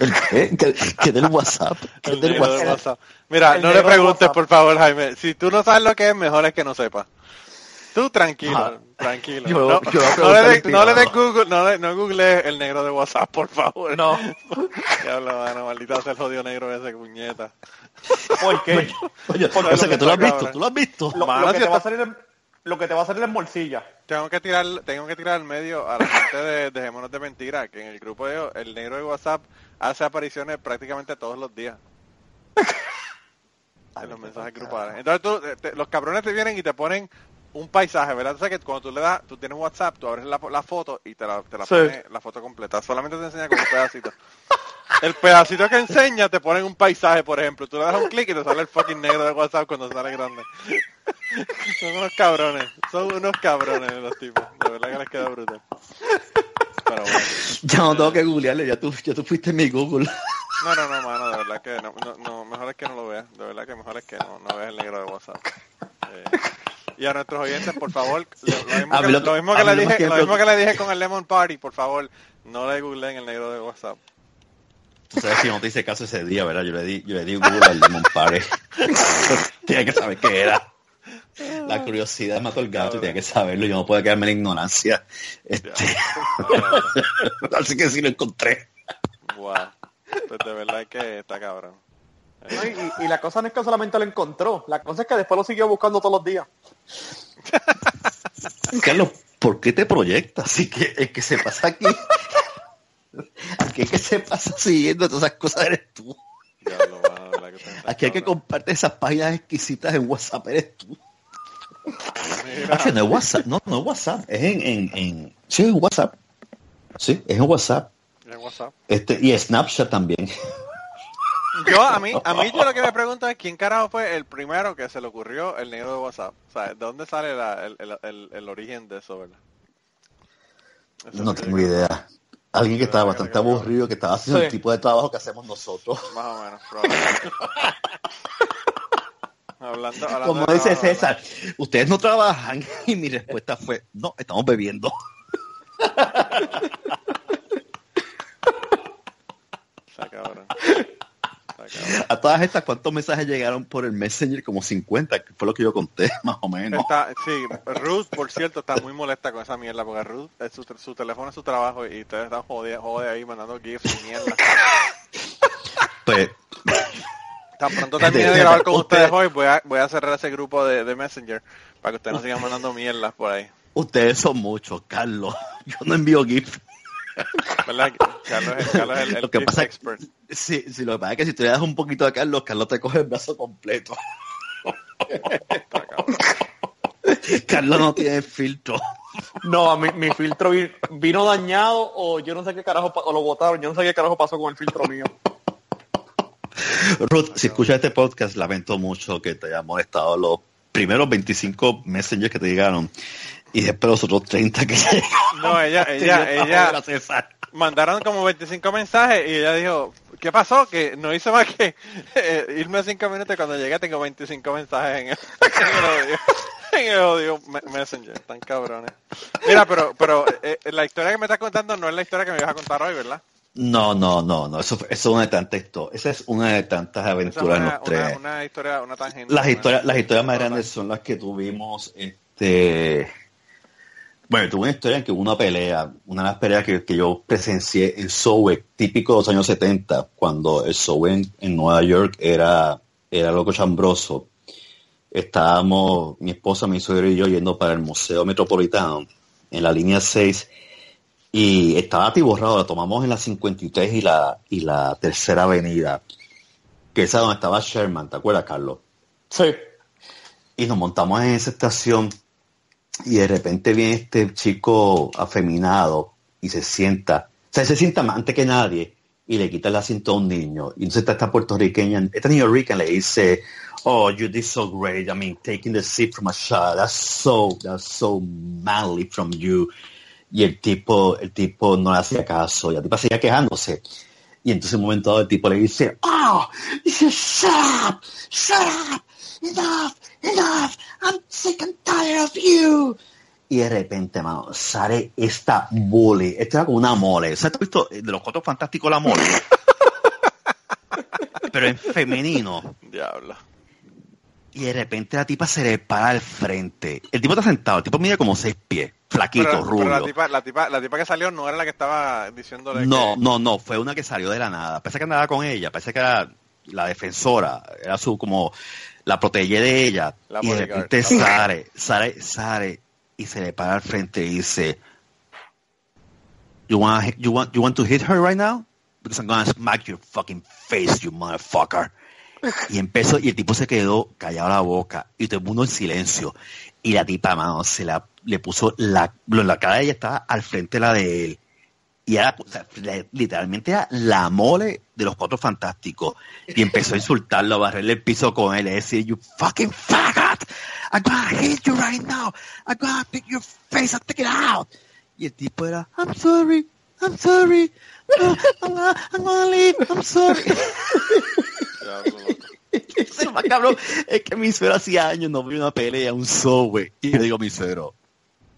¿El qué? ¿Qué, qué del WhatsApp? ¿Qué El del WhatsApp? WhatsApp. Mira, El no le preguntes, WhatsApp. por favor, Jaime. Si tú no sabes lo que es, mejor es que no sepas. Tú tranquilo, Ajá. tranquilo. Yo- no, yo no le de- no le des. Google, no, le- no googlees el negro de WhatsApp, por favor. No. Diablo, mano, maldita sea el jodido negro ese puñeta. ¿Por qué? Oye, Porque o sea, que tú lo has está visto, tú lo has visto. Lo, Mano, lo que si te va a está- salir en, lo que te va a salir en morcilla. Tengo que tirar, tengo que tirar al medio a la gente de Dejémonos de Mentira, que en el grupo de ellos, el negro de WhatsApp hace apariciones prácticamente todos los días. en los mensajes grupales. Entonces tú, te- los cabrones te vienen y te ponen un paisaje, ¿verdad? O sea que cuando tú le das, tú tienes WhatsApp, tú abres la, la foto y te la, te la Sí. pone la foto completa. Solamente te enseña con un pedacito. El pedacito que enseña te ponen un paisaje, por ejemplo. Tú le das un clic y te sale el fucking negro de WhatsApp cuando sale grande. Son unos cabrones. Son unos cabrones los tipos. De verdad que les queda brutal. Pero bueno. Ya no tengo que googlearle, ya tú, ya tú fuiste en mi Google. No, no, no, mano, de verdad que no, no, no, mejor es que no lo veas, de verdad que mejor es que no, no veas el negro de WhatsApp. Eh, y a nuestros oyentes, por favor, lo, mismo, que, le dije, con el Lemon Party, por favor, no le googleen el negro de WhatsApp. Tú sabes que yo no te hice caso ese día, ¿verdad? Yo le di, yo le di un Google al Lemon Party. tenía que saber qué era. La curiosidad mató el gato tenía que saberlo. Yo no puedo quedarme en la ignorancia. Este, así que sí lo encontré. Wow. Pues de verdad que está cabrón. ¿No? Y, y la cosa no es que solamente lo encontró, la cosa es que después lo siguió buscando todos los días. Carlos, ¿por qué te proyectas? Así que el que se pasa aquí, aquí el que se pasa siguiendo todas esas cosas eres tú. que Aquí hay que compartir esas páginas exquisitas en WhatsApp, eres tú. Ah, que no es WhatsApp, no, no es WhatsApp, es en, en, en, sí, es en WhatsApp. Sí, es en WhatsApp. en WhatsApp. Este, y Snapchat también. Yo, a mí, a mí yo lo que me pregunto es quién carajo fue el primero que se le ocurrió el negro de WhatsApp. O sea, ¿de dónde sale la- el, el, el, el origen de eso, verdad? Eso No tengo idea. Alguien que estaba bastante que- que- aburrido, que estaba haciendo Sí. el tipo de trabajo que hacemos nosotros. Más o menos, probablemente. hablando, hablando Como de dice trabajo, César, ustedes no trabajan. Y mi respuesta fue, no, estamos bebiendo. Cabrón. Cabrón. A todas estas, ¿cuántos mensajes llegaron por el Messenger? Como 50, que fue lo que yo conté, más o menos. Está, sí, Ruth, por cierto, está muy molesta con esa mierda, porque Ruth, es su, su teléfono es su trabajo y ustedes están jode, jode ahí mandando gifs y mierda. Pues, Tan pronto termine de grabar con ustedes- ustedes hoy, voy a, voy a cerrar ese grupo de, de Messenger para que ustedes no sigan mandando mierdas por ahí. Ustedes son muchos, Carlos. Yo no envío GIF. ¿Verdad? Carlos es, Carlos es el, el Lo que pasa es- expert. Sí, sí, lo que pasa es que si tú le das un poquito a Carlos, Carlos te coge el brazo completo. Carlos no tiene filtro. No, mi, mi filtro vi- vino dañado o yo no sé qué carajo, o lo botaron, yo no sé qué carajo pasó con el filtro mío. Ruth, si escuchas este podcast, lamento mucho que te haya molestado los primeros 25 messengers que te llegaron y después los otros 30 que. No, ella, ella, ella, mandaron como 25 mensajes y ella dijo, ¿qué pasó? Que no hice más que eh, irme 5 minutos y cuando llegué tengo 25 mensajes en el, en el odio. En el odio me- Messenger, tan cabrones. Mira, pero pero eh, la historia que me estás contando no es la historia que me ibas a contar hoy, ¿verdad? No, no, no, no, eso, eso es una de tantas Esa es una de tantas aventuras en una, los tres. una, una historia, una tangente. Las historias, las historias más grandes son las que tuvimos, este, bueno, tuve una historia en que hubo una pelea, una de las peleas que, que yo presencié en Sowe, típico de los años 70, cuando el Sowe en, en Nueva York era, era loco chambroso. Estábamos, mi esposa, mi suegro y yo yendo para el Museo Metropolitano en la línea 6 y estaba atiborrado, la tomamos en la 53 y la, y la tercera avenida, que esa donde estaba Sherman, ¿te acuerdas, Carlos? Sí. y nos montamos en esa estación y de repente viene este chico afeminado y se sienta, o sea, se sienta más antes que nadie y le quita el asiento a un niño. Y entonces está esta puertorriqueña, esta New Rican le dice, oh, you did so great, I mean, taking the seat from a child, that's so, that's so manly from you. Y el tipo, el tipo no le hacía caso, y la tipa seguía quejándose. Y entonces en un momento dado el tipo le dice, oh, dice, shut up, shut up, enough, enough, I'm sick and tired of you. Y de repente, mano, sale esta bully, esta era como una mole. ¿Sabes? ¿Tú has visto de los cuatro fantásticos la mole? Pero en femenino. Diablo. Y de repente la tipa se le para al frente. El tipo está sentado, el tipo mide como seis pies, flaquito, Pero, rubio. pero la, tipa, la, tipa, la tipa que salió no era la que estaba diciéndole No, que... no, no, fue una que salió de la nada. Parece que andaba con ella, parece que era la defensora, era su como la protegé de ella. La y de repente sale, sale, sale y se le para al frente y dice, you want, you want, you want to hit her right now? Because I'm gonna smack your fucking face, you motherfucker. Y empezó, y el tipo se quedó callado la boca, y todo el mundo en silencio. Y la tipa, mano, se la, le puso la, la cara de ella estaba al frente de la de él. Y era, literalmente era la mole de los cuatro fantásticos. Y empezó a insultarlo, a barrerle el piso con él, y decir, you fucking faggot, I'm gonna hit you right now, I'm gonna pick your face and take it out. Y el tipo era, I'm sorry, I'm sorry, I'm, gonna, I'm gonna leave, I'm sorry. Es más. Es que mi suegro hacía años no vio una pelea, un subway. Y yo digo mi suegro,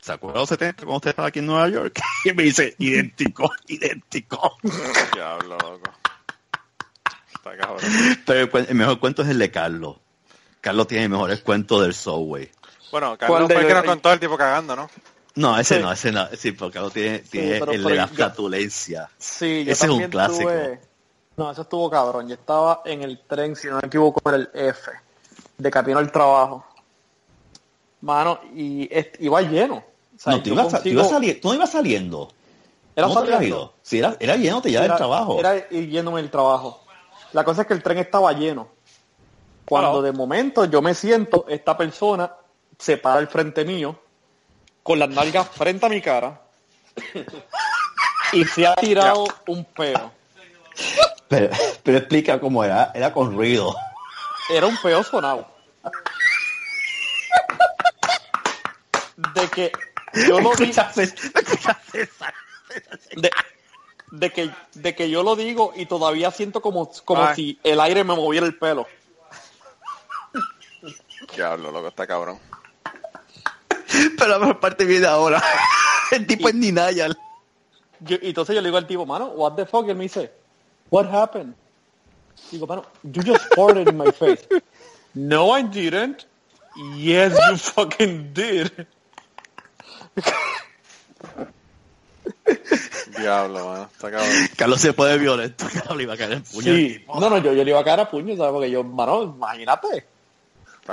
¿se acuerda de los 70 cuando usted estaba aquí en Nueva York? Y me dice, idéntico, idéntico. Diablo, loco. Está cabrón. Pero el, el mejor cuento es el de Carlos. Carlos tiene mejores cuentos del subway. Bueno, ¿Cuál Carlos fue el que nos contó el tipo cagando, ¿no? No, ese Sí. no, ese no. Sí, porque Carlos tiene, tiene el de la flatulencia. Sí, yo Ese es un clásico. tuve- No, eso estuvo cabrón. Yo estaba en el tren, si no me equivoco, era el F, de camino al trabajo. Mano, y est- iba lleno. O sea, no, tú ibas, consigo- ibas sali- tú no ibas saliendo. Era ¿Cómo te saliendo. ido? Sí, era, era yéndote ya Era- del trabajo. Era ir yéndome del trabajo. La cosa es que el tren estaba lleno. Cuando de momento yo me siento, esta persona se para al frente mío, con las nalgas frente a mi cara, y se ha tirado un peo. Pero, pero explica cómo era. Era con ruido. Era un peo sonado. De que yo lo escuchaste esa- de, de que, de que yo lo digo y todavía siento como, como Ay. si el aire me moviera el pelo. Diablo, loco, está cabrón. Pero la mejor parte viene ahora. El tipo es Ninayal. Yo- y entonces yo le digo al tipo, mano, what the fuck? Y él me dice, what happened? Digo, mano, you just farted in my face. no, I didn't. Yes, you fucking did. Diablo, mano, está cabrón. Carlos se puede violento. Carlos le iba a caer en puño. Sí. No, no, yo, yo le iba a caer a puño, ¿sabes? Porque yo, mano, imagínate.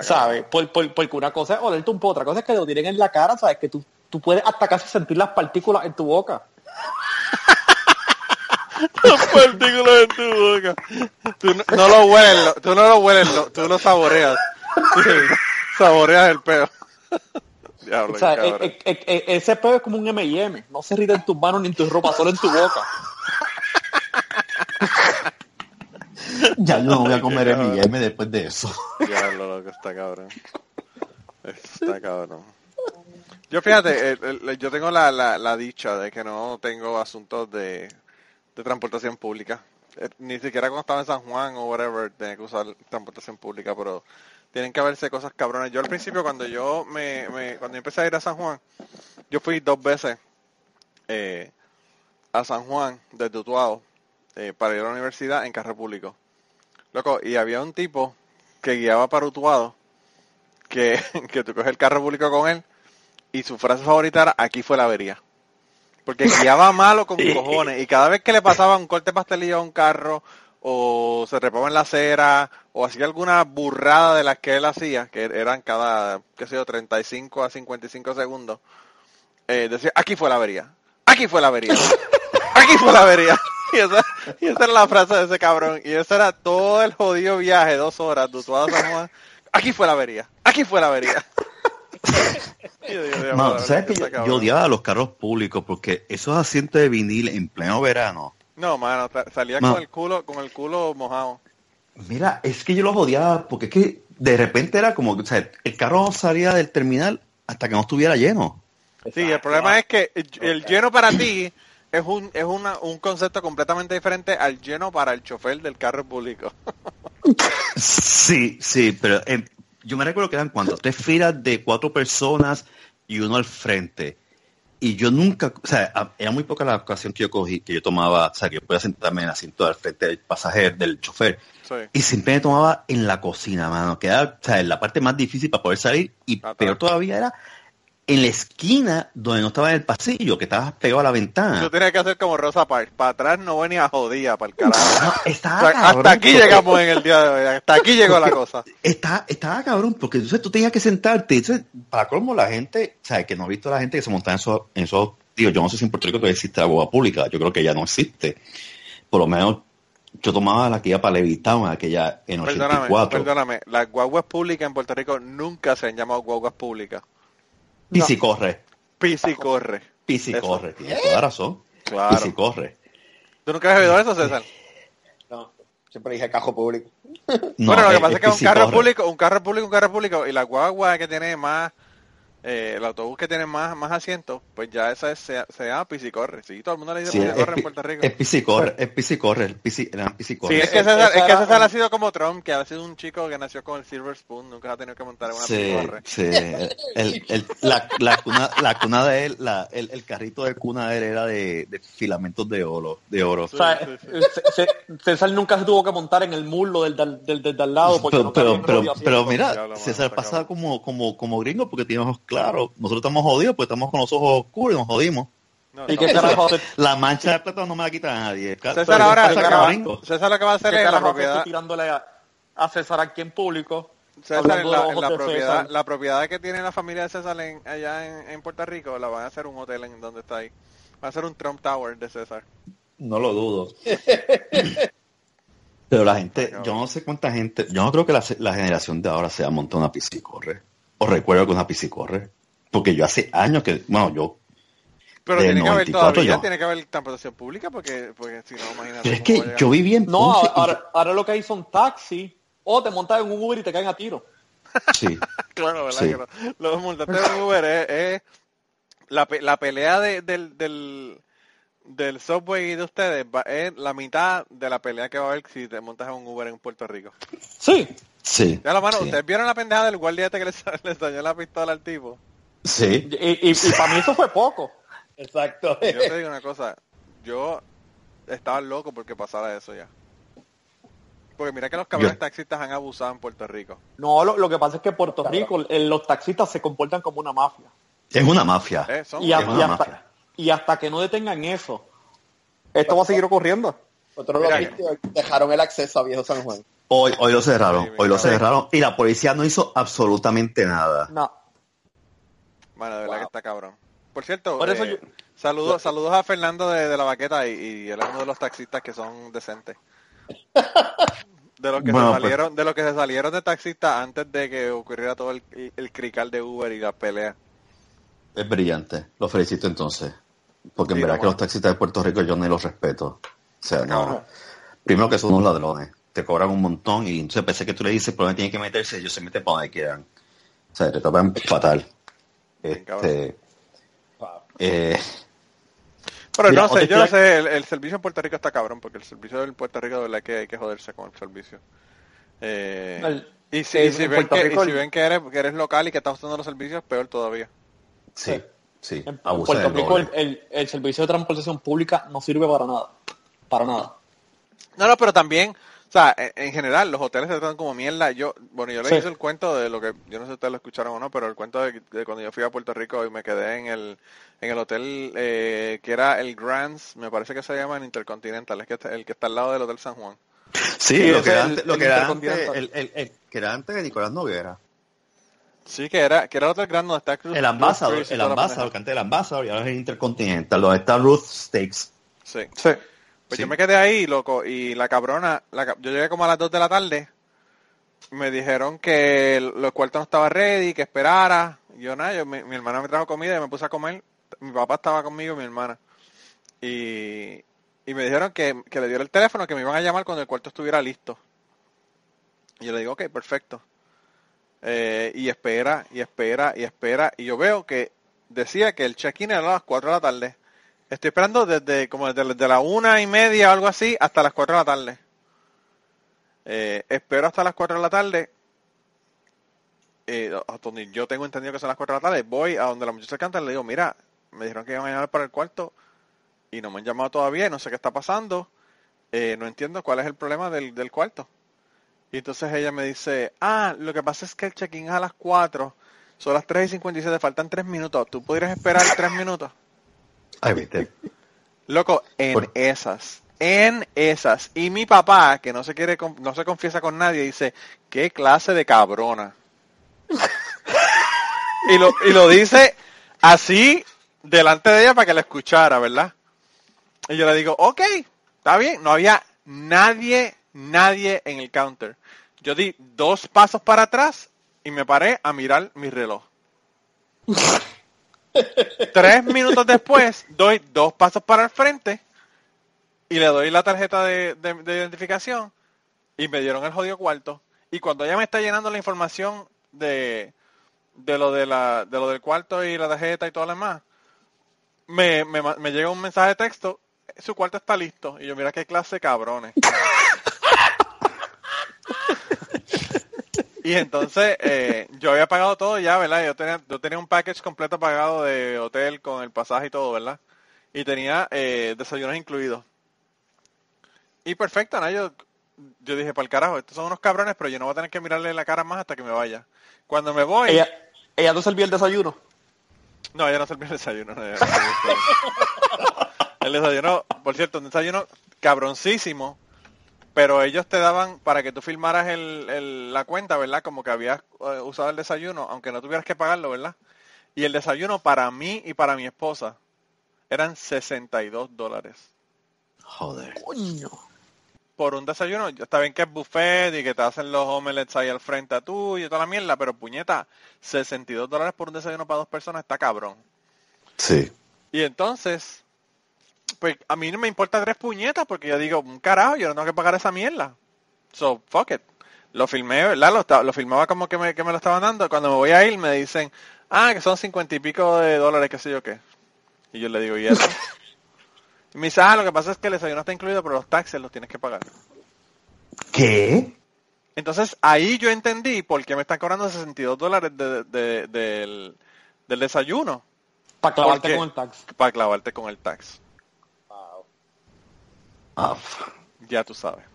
¿Sabes? Por, por- porque una cosa es olerte un poco, otra cosa es que te lo tiren en la cara, ¿sabes? Que tú tú puedes hasta casi sentir las partículas en tu boca. Los partículas en tu boca. Tú no, no lo hueles, tú no lo hueles, tú lo saboreas. saboreas el peo. Diablo, O sea, e- e- e- ese peo es como un M&M. No se ríe en tus manos ni en tu ropa, solo en tu boca. Ya yo no voy a comer. M&M después de eso. Diablo, loco, está cabrón. Está cabrón. Yo fíjate, el- el- yo tengo la, la, la dicha de que no tengo asuntos de, de transportación pública. Eh, Ni siquiera cuando estaba en San Juan o whatever tenía que usar transportación pública, pero tienen que haberse cosas cabrones. Yo al principio cuando yo me, me cuando empecé a ir a San Juan, yo fui dos veces eh, a San Juan desde Utuado eh, para ir a la universidad en carro público. Loco, y había un tipo que guiaba para Utuado que, que tú coges el carro público con él y su frase favorita era aquí fue la avería. Porque guiaba malo con cojones y cada vez que le pasaba un corte pastelillo a un carro o se repaba en la acera o hacía alguna burrada de las que él hacía, que eran cada, qué sé yo, 35 a 55 segundos, eh, decía, aquí fue la avería, aquí fue la avería, aquí fue la avería. Y esa, y esa era la frase de ese cabrón. Y ese era todo el jodido viaje, dos horas, de Utuado a San Juan. Aquí fue la avería, aquí fue la avería. Yo digo, No, "Diablo, ¿sabes que yo, cabrón". yo odiaba los carros públicos porque esos asientos de vinil en pleno verano, No, mano, sa- salía Ma- con el culo, con el culo mojado. mira, es que yo los odiaba porque es que de repente era como, o sea, el carro no salía del terminal hasta que no estuviera lleno. Sí, el problema es que el, el lleno para ti es un es una, un concepto completamente diferente al lleno para el chofer del carro público. Sí, sí, pero eh, yo me recuerdo que eran cuando tres filas de cuatro personas y uno al frente. Y yo nunca, o sea, era muy poca la ocasión que yo cogí, que yo tomaba, o sea, que yo podía sentarme en el asiento al frente del pasajero, del chofer. Sí. Y siempre me tomaba en la cocina, mano, que era, o sea, la parte más difícil para poder salir. Y Atrás. peor todavía era en la esquina donde no estaba en el pasillo, que estabas pegado a la ventana. Tú tenías que hacer como Rosa Parks. Para atrás no venía jodida, para el carajo. No, O estaba sea, cabrón, hasta aquí porque- llegamos en el día de hoy. Hasta aquí llegó la cosa. Está, estaba cabrón, porque entonces tú tenías que sentarte. Entonces, para colmo, la gente, sea, que no he visto a la gente que se montaba en esos, en esos, digo, yo no sé si en Puerto Rico todavía existe la boda pública, yo creo que ya no existe. Por lo menos, yo tomaba la que iba para Levitown, aquella en Perdóname, 84. perdóname. Las guaguas públicas en Puerto Rico nunca se han llamado guaguas públicas. Pisi corre, Pisi corre. pisi Eso. corre, tienes toda razón. Claro. Pisi corre. ¿Tú nunca has oído eso, César? No, siempre dije cajo público. No, bueno, lo que es- pasa es que un carro corre. público, un carro público, un carro público, y la guagua que tiene más, eh, el autobús que tiene más, más asientos, pues ya esa es, se, se llama Pisicorre. Sí, todo el mundo le dice Sí, es, Pisicorre en pi- Puerto Rico. es pisi corre, es pisi corre, el pisi, eran pisi corre. Sí, es que César, esa es que César un- ha sido como Trump, que ha sido un chico que nació con el Silver Spoon, nunca ha tenido que montar en una Sí, Pisicorre. sí. El, el- la, la cuna, la cuna de él, la, el, el carrito de cuna de él era de, de filamentos de oro, de oro. O sea, Sí, sí, C- C- César nunca se tuvo que montar en el muslo del, del, del, del de al lado porque Pero, no pero, en pero, pero mira, César pasa como, como, como gringo porque tiene ojos claros. Nosotros estamos jodidos porque estamos con los ojos oscuros y nos jodimos. No, ¿Y no, qué no. carajo hace- La mancha de plata no me la quita nadie. Ca- César ahora, pasa ¿qué como carajo- gringo. César lo que va a hacer ¿Qué es la propiedad, tirándole a, a César aquí en público? César, de la, propiedad, César? la propiedad que tiene la familia de César en- allá en, en Puerto Rico, la van a hacer un hotel en donde está ahí. Va a ser un Trump Tower de César. No lo dudo. Pero la gente, yo no sé cuánta gente, yo no creo que la, la generación de ahora se ha montado una piscicorre. O recuerdo que una piscicorre. Porque yo hace años que, bueno, yo, Pero tiene que haber 94 todavía, yo. tiene que haber transportación pública porque, porque si no, imagínate. pero es que yo viví en No, Ponce y- ahora, ahora lo que hay son taxis o te montas en un Uber y te caen a tiro. sí. Claro, ¿verdad? Sí. Que no. Los multantes de Uber es, es la, la pelea de- del, del, del subway de ustedes va- es la mitad de la pelea que va a haber si te montas en un Uber en Puerto Rico. Sí. Sí. Ya lo mano, sí. ¿ustedes vieron la pendeja del guardia este que le, le dañó la pistola al tipo? Sí. Y, y- y para mí eso fue poco. Exacto. Y Yo te digo una cosa, yo estaba loco porque pasara eso ya. Porque mira que los cabrones Yo- taxistas han abusado en Puerto Rico. No, lo, lo que pasa es que en Puerto Rico eh, los taxistas se comportan como una mafia. Es una mafia. Eh, son- Y, a- Es una y hasta, mafia. Y hasta que no detengan eso, esto va a seguir ocurriendo. Otro Mira lo viste, dejaron el acceso a Viejo San Juan. Hoy, hoy lo cerraron, Sí, hoy lo cerraron y la policía no hizo absolutamente nada. No. Mano, de verdad Wow. que está cabrón. por cierto, Por eso eh, yo- saludos, saludos a Fernando de, de la baqueta y, y él es uno de los taxistas que son decentes. De los que Bueno, se pues- salieron, de los que se salieron de taxistas antes de que ocurriera todo el, el crical de Uber y la pelea. Es brillante. Lo felicito entonces. Porque en Sí, verdad no, que los taxistas de Puerto Rico yo ni los respeto. O sea, no. Primero que son unos ladrones. Te cobran un montón y entonces pensé que tú le dices por dónde tienen que meterse ellos se meten para donde quieran. O sea, te tratan fatal. Este, eh, Pero Mira, no sé, yo no sé, el, el servicio en Puerto Rico está cabrón, porque el servicio en Puerto Rico de verdad que hay que joderse con el servicio. Eh, El- y si, y si en ven, que, Rico y si el- ven que, eres, que eres local y que estás usando los servicios, peor todavía. sí, sí. En Puerto Rico el, doble. el- el servicio de transportación pública no sirve para nada. Para nada. No, no, pero también, o sea, en, en general, los hoteles se tratan como mierda. Yo, bueno, yo les Sí. hice el cuento de lo que, yo no sé si ustedes lo escucharon o no, pero el cuento de, de cuando yo fui a Puerto Rico y me quedé en el, en el hotel eh, que era el Grands, me parece que se llama el Intercontinental, es que está- el que está al lado del Hotel San Juan. Sí, Sí, lo que era antes, lo el que era antes, Intercontinental. el, el- el- que era antes de Nicolás Noguera. Sí, que era, que era el Hotel Grand donde está Cruz- El ambasador, el ambasador, que antes era el ambasador y ahora es el Intercontinental, donde está Ruth Steaks. Sí. Sí. Pues Sí. yo me quedé ahí, loco, y la cabrona, la yo llegué como a las 2 de la tarde, me dijeron que el- los cuartos no estaban ready, que esperara, y yo nada, yo, mi, mi hermana me trajo comida y me puse a comer, mi papá estaba conmigo y mi hermana, y, y me dijeron que, que le diera el teléfono, que me iban a llamar cuando el cuarto estuviera listo. Y yo le digo, ok, perfecto. Eh, y espera, y espera, y espera, y yo veo que decía que el check-in era a las 4 de la tarde. Estoy esperando desde como desde, desde la una y media o algo así hasta las 4 de la tarde. Eh, espero hasta las 4 de la tarde. Eh, donde yo tengo entendido que son las 4 de la tarde. Voy a donde la muchacha canta y le digo, mira, me dijeron que iban a llamar para el cuarto y no me han llamado todavía, no sé qué está pasando. Eh, no entiendo cuál es el problema del, del cuarto. Y entonces ella me dice, ah, lo que pasa es que el check-in es a las 4. Son las 3 y 57, faltan 3 minutos. ¿Tú podrías esperar 3 minutos? Ay, viste. Loco, en Por- esas, en esas. Y mi papá, que no se quiere, no se confiesa con nadie, dice, qué clase de cabrona. y, lo, y lo dice así delante de ella para que la escuchara, ¿verdad? Y yo le digo, ok, está bien. No había nadie, nadie en el counter. Yo di dos pasos para atrás y me paré a mirar mi reloj. Tres minutos después, doy dos pasos para el frente y le doy la tarjeta de, de- de identificación y me dieron el jodido cuarto. Y cuando ella me está llenando la información de, de lo de la, de lo del cuarto y la tarjeta y todo lo demás, me, me, me llega un mensaje de texto, su cuarto está listo. Y yo, mira qué clase de cabrones. Y entonces eh, yo había pagado todo ya, ¿verdad? Yo tenía, yo tenía un package completo pagado de hotel con el pasaje y todo, ¿verdad? Y tenía eh, desayunos incluidos. Y perfecto, ¿no? Yo, yo dije, para el carajo, estos son unos cabrones, pero yo no voy a tener que mirarle la cara más hasta que me vaya. Cuando me voy... Ella, ella no servía el desayuno. No, ya no servía el desayuno. no, ya no servía el desayuno. El desayuno, por cierto, un desayuno cabroncísimo, pero ellos te daban para que tú filmaras el, el- la cuenta, ¿verdad? Como que habías eh, usado el desayuno, aunque no tuvieras que pagarlo, ¿verdad? Y el desayuno para mí y para mi esposa eran 62 dólares. Joder. Coño. Por un desayuno, ya está bien que es buffet y que te hacen los omelets ahí al frente a tú y toda la mierda, pero puñeta, 62 dólares por un desayuno para dos personas está cabrón. Sí. Y entonces, pues a mí no me importa tres puñetas porque yo digo, un carajo, yo no tengo que pagar esa mierda. So, fuck it. Lo filmé, ¿verdad? Lo, lo filmaba como que me, que me lo estaban dando. Cuando me voy a ir me dicen, ah, que son cincuenta y pico de dólares, qué sé yo qué. Y yo le digo, ¿y eso? y me dice, ah, lo que pasa es que el desayuno está incluido, pero los taxes los tienes que pagar. ¿Qué? Entonces ahí yo entendí por qué me están cobrando 62 dólares de- de- del, del desayuno Para clavarte Porque- con el tax. para clavarte con el tax. Ya tú sabes.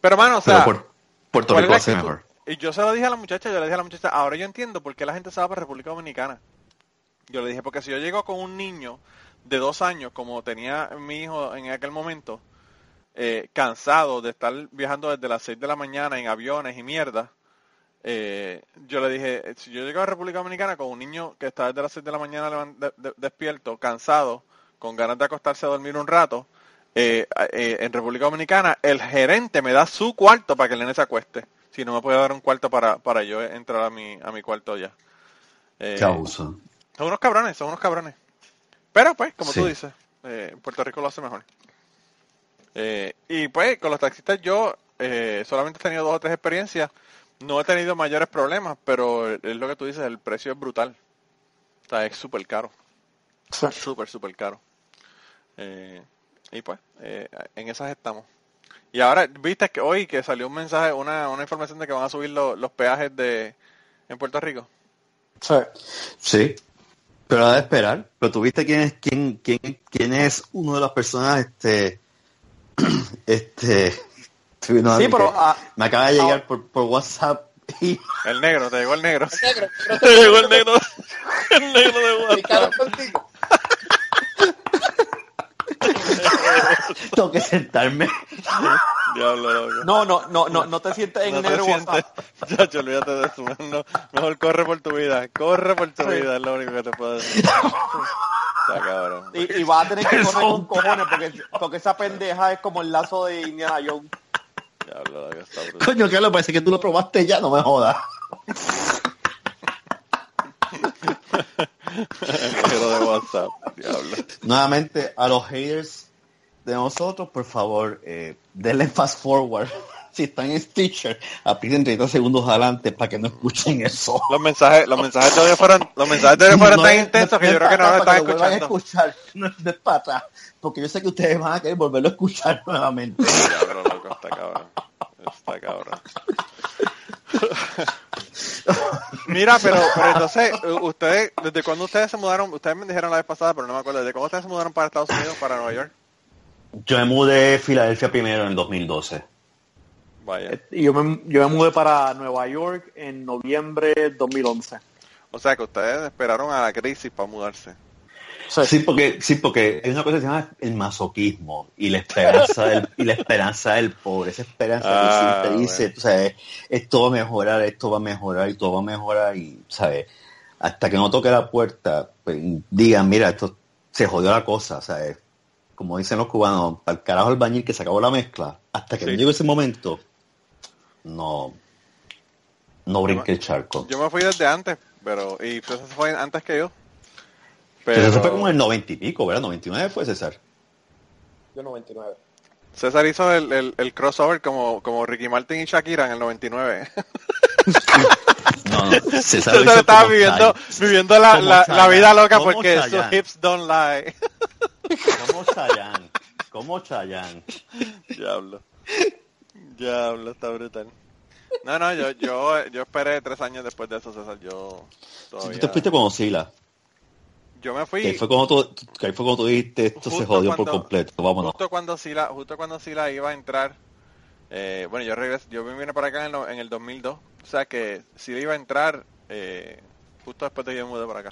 Pero, mano, o pero sea... Puer- Puerto ¿Cuál Rico hace mejor. Y yo se lo dije a la muchacha, yo le dije a la muchacha, ahora yo entiendo por qué la gente se va para República Dominicana. Yo le dije, porque si yo llego con un niño de dos años, como tenía mi hijo en aquel momento, eh, cansado de estar viajando desde las seis de la mañana en aviones y mierda, eh, yo le dije, si yo llego a República Dominicana con un niño que está desde las 6 de la mañana de- despierto, cansado, con ganas de acostarse a dormir un rato, eh, eh, en República Dominicana el gerente me da su cuarto para que el nene se acueste. Si no me puede dar un cuarto para, para yo entrar a mi, a mi cuarto ya. Eh, Qué abuso. son unos cabrones, son unos cabrones. Pero pues, como tú Sí. dices, eh, en Puerto Rico lo hace mejor. Eh, y pues, con los taxistas yo eh, solamente he tenido dos o tres experiencias. No he tenido mayores problemas, pero es lo que tú dices, el precio es brutal. O sea, es súper caro. Súper, súper caro. Eh, y pues, eh, en esas estamos. Y ahora, viste que hoy que salió un mensaje, una, una información de que van a subir lo- los peajes de en Puerto Rico. Sí. Sí. Pero ha de esperar. Pero tuviste quién es, quién, quién, quién es uno de las personas, este, este, no, Sí, que pero, ah, me acaba de llegar por, por WhatsApp y El negro, te llegó el negro. Negro, pero Te llegó el negro. El negro de WhatsApp. tengo que sentarme. Diablo, loco. No, no, no, no, no te sientes en No negro. WhatsApp. Chacho, olvídate de eso. No, mejor corre por tu vida. Corre por tu Sí. vida, es lo único que te puedo decir. Está cabrón. Y, y vas a tener que correr con cojones porque, porque esa pendeja es como el lazo de Indiana Jones. Diablo, loco, está brutal. Coño, Carlos, parece que tú lo probaste ya, no me jodas. Negro de WhatsApp. Diablo. Nuevamente, a los haters de nosotros, por favor, eh, denle fast forward. Si están en Stitcher, aprieten 30 segundos adelante para que no escuchen eso. Los mensajes, los mensajes odio fueron, los mensajes odio fueron tan es- intensos que yo creo que no lo están vuelvan a escuchando. escuchar, no es de atrás, porque yo sé que ustedes van a querer volverlo a escuchar nuevamente. Diablo, loco, está cabrón. Está cabrón. Mira, pero, pero entonces, ustedes, ¿desde cuándo ustedes se mudaron? Ustedes me dijeron la vez pasada, pero no me acuerdo. ¿Desde cuándo ustedes se mudaron para Estados Unidos, para Nueva York? Yo me mudé de Filadelfia primero en el 2012. Vaya. Y yo me, yo me mudé para Nueva York en noviembre del 2011. O sea, que ustedes esperaron a la crisis para mudarse. Sí, porque, sí, porque es una cosa que se llama el masoquismo y la esperanza del, y la esperanza del pobre, esa esperanza Ah, que siempre dice, bueno. tú sabes, esto va a mejorar, esto va a mejorar y todo va a mejorar y, ¿sabes? Hasta que no toque la puerta, pues, digan, mira, esto se jodió la cosa, ¿sabes? Como dicen los cubanos, al carajo el bañil que se acabó la mezcla, hasta que Sí. no llegue ese momento, no, no brinque el charco. Yo me fui desde antes, pero, y César se fue antes que yo. Pero Pero eso fue como en el 90 y pico, ¿verdad? 99 fue César. Yo 99. César hizo el, el, el crossover como, como Ricky Martin y Shakira en el 99. No, no, César, lo César hizo estaba como viviendo, viviendo la, la, la vida loca porque sus hips don't lie. Como Chayanne. Como Chayanne. Diablo. Diablo, está brutal. No, no, yo, yo, yo esperé tres años después de eso, César. Yo Si todavía... tú te fuiste con Osila, Yo me que fui ahí fue cuando tú, que ahí fue cuando tú dijiste esto se Justo jodió por cuando- completo, vámonos. justo cuando Sila, justo cuando Sila iba a entrar. eh, bueno, yo regresé, yo me vine para acá en, lo- en el 2002. O sea que Sila iba a entrar eh, justo después de que yo mudé para acá.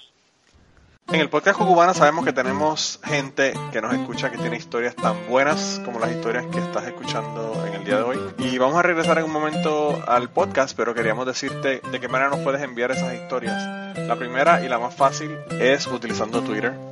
En el podcast Cucubana sabemos que tenemos gente que nos escucha que tiene historias tan buenas como las historias que estás escuchando en el día de hoy. Y vamos a regresar en un momento al podcast, pero queríamos decirte de qué manera nos puedes enviar esas historias. La primera y la más fácil es utilizando Twitter.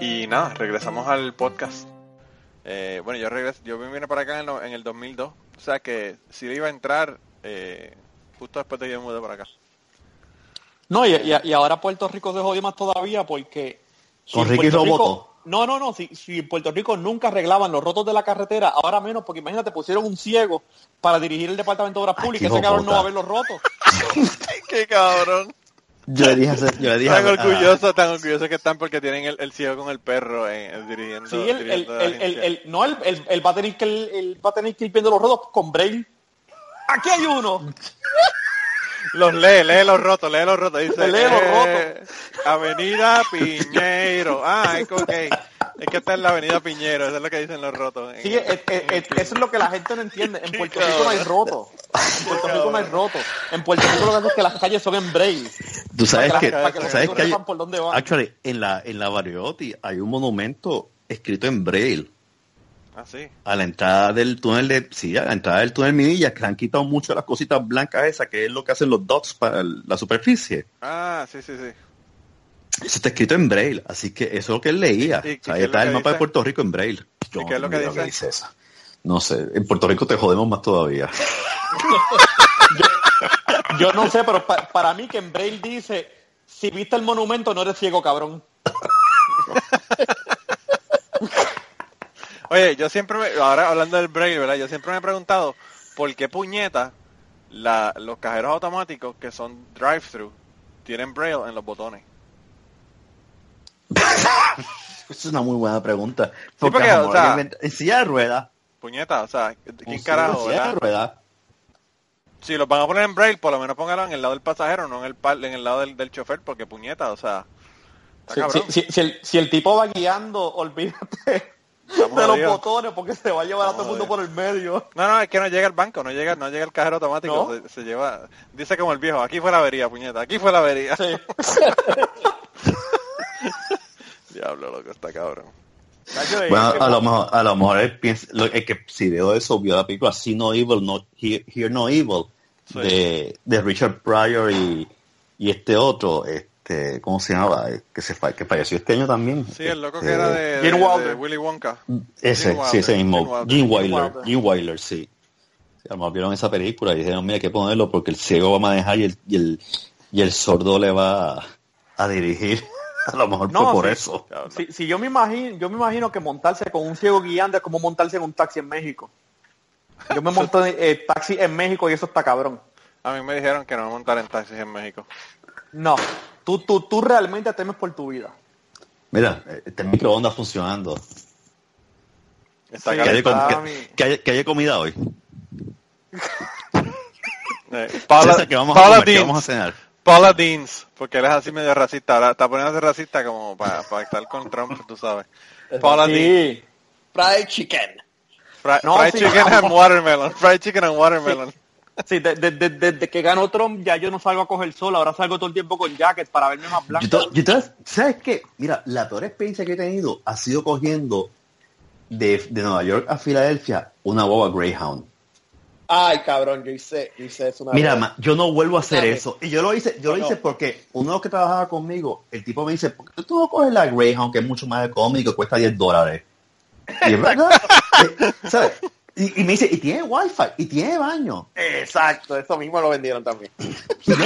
y nada, regresamos al podcast. Eh, bueno, yo regreso, yo me vine para acá en, lo- en el 2002, o sea que si le iba a entrar eh, justo después de que yo mudé para acá. No, y, y- y ahora Puerto Rico se jodió más todavía porque... Con en Ricky Puerto Rico- Roboto. No, no, no, si, si en Puerto Rico nunca arreglaban los rotos de la carretera, ahora menos, porque imagínate, pusieron un ciego para dirigir el Departamento de Obras Públicas, qué ese cabrón no va a ver los rotos. ¡Qué cabrón! Yo le dije, a yo le dije Tan a- orgulloso, tan orgulloso que están porque tienen el, el ciego con el perro eh, dirigiendo. Sí, el, el, dirigiendo el, el, no, el, el, el va a tener que el, el va a tener que ir viendo los rotos con Braille. Aquí hay uno. Los lee, lee los rotos, lee los rotos. Dice, Lee los eh, Avenida Piñeiro. Ah, es ok. Es que está en la Avenida Piñero, eso es lo que dicen los rotos. Sí, es- es- eso es lo que la gente no entiende. En Puerto Rico no hay roto. En Puerto Rico no hay roto. En Puerto Rico lo que es que las calles son en braille. Tú sabes Para que, para que los sabes que hay, sepan por dónde van. actually, en la, en la Variotti hay un monumento escrito en braille Ah, sí. a la entrada del túnel de, sí, a la entrada del túnel Minilla, que le han quitado mucho las cositas blancas esas, que es lo que hacen los dots para el- la superficie. Ah, sí, sí, sí. Eso está escrito en braille, así que eso es lo que él leía. ¿Y- y O sea, qué ahí es está el mapa de dice? Puerto Rico en braille. Yo qué es lo no que sé dice? eso. No sé, en Puerto Rico te jodemos más todavía. Yo no sé, pero pa- para mí que en braille dice, si viste el monumento no eres ciego, cabrón. Oye, yo siempre, me- ahora hablando del braille, ¿verdad? Yo siempre me he preguntado por qué puñeta la, los cajeros automáticos que son drive-thru tienen braille en los botones. Esa es una muy buena pregunta. Porque, porque, a lo o mejor sea- inventa- en silla de ruedas. Puñeta, o sea, ¿quién Sí, carajo, en silla de verdad? ruedas. Si los van a poner en braille, por lo menos pónganlo en el lado del pasajero, no en el par- en el lado del, del chofer, porque puñeta, o sea, está Si, cabrón. si- si- si el, si el tipo va guiando, olvídate Estamos de los botones porque se va a llevar a todo el mundo por el medio. No, no, es que no llega el banco, no llega, no llega el cajero automático, ¿No? se, se lleva, dice como el viejo, aquí fue la avería, puñeta, aquí fue la avería. Sí. Diablo, loco, está cabrón. Bueno, a lo mejor, a lo mejor él piensa, lo, es que si veo eso, vio la película See No Evil, no, Hear, Hear No Evil, Sí. de, de Richard Pryor y, y este otro, este, ¿cómo se llamaba? Eh, Que se que falleció este año también. Sí, el loco Este, que era de, Gene de- Wilder. de Willy Wonka. Ese, Gene sí, ese Wilder, mismo. Gene Wilder. Gene Wilder, Wilder. Gene Wilder, sí. Sí, A lo mejor vieron esa película y dijeron, mira, hay que ponerlo porque el ciego va a manejar y el, y el, y el sordo le va a, a dirigir. A lo mejor No, fue por sí. eso. Si, si yo me imagino, yo me imagino que montarse con un ciego guiando es como montarse en un taxi en México. Yo me monto en eh, taxi en México y eso está cabrón. A mí me dijeron que no montar en taxis en México. No, tú, tú, tú realmente temes por tu vida. Mira, este microondas funcionando. Está Sí, ¿Que com- Ah, que- que que haya comida hoy? Eh, Paula, César, ¿qué vamos Deans. vamos a cenar? Paula Deans, porque él es así medio racista. Ahora está poniéndose racista como para, para estar con Trump, tú sabes. Paula Deans. Sí. Fried chicken. No, fried sí, chicken vamos. and watermelon. Fried chicken and watermelon. Sí, de- de- de- desde que ganó Trump ya yo no salgo a coger sol, ahora salgo todo el tiempo con jacket para verme más blanco. Yo te- yo te- ¿Sabes qué? Mira, la peor experiencia que he tenido ha sido cogiendo de, de Nueva York a Filadelfia una boba Greyhound. Ay, cabrón, yo hice, yo hice eso una Mira, vez. ma, yo no vuelvo a hacer Dame. eso. Y yo lo hice, yo lo hice no. porque uno de los que trabajaba conmigo, el tipo me dice, ¿por qué tú no coges la Greyhound, que es mucho más económico, cuesta 10 dólares? Y es verdad. Eh, ¿sabes? Y, y me dice, y tiene wifi, y tiene baño. Exacto, eso mismo lo vendieron también. Yo, yo,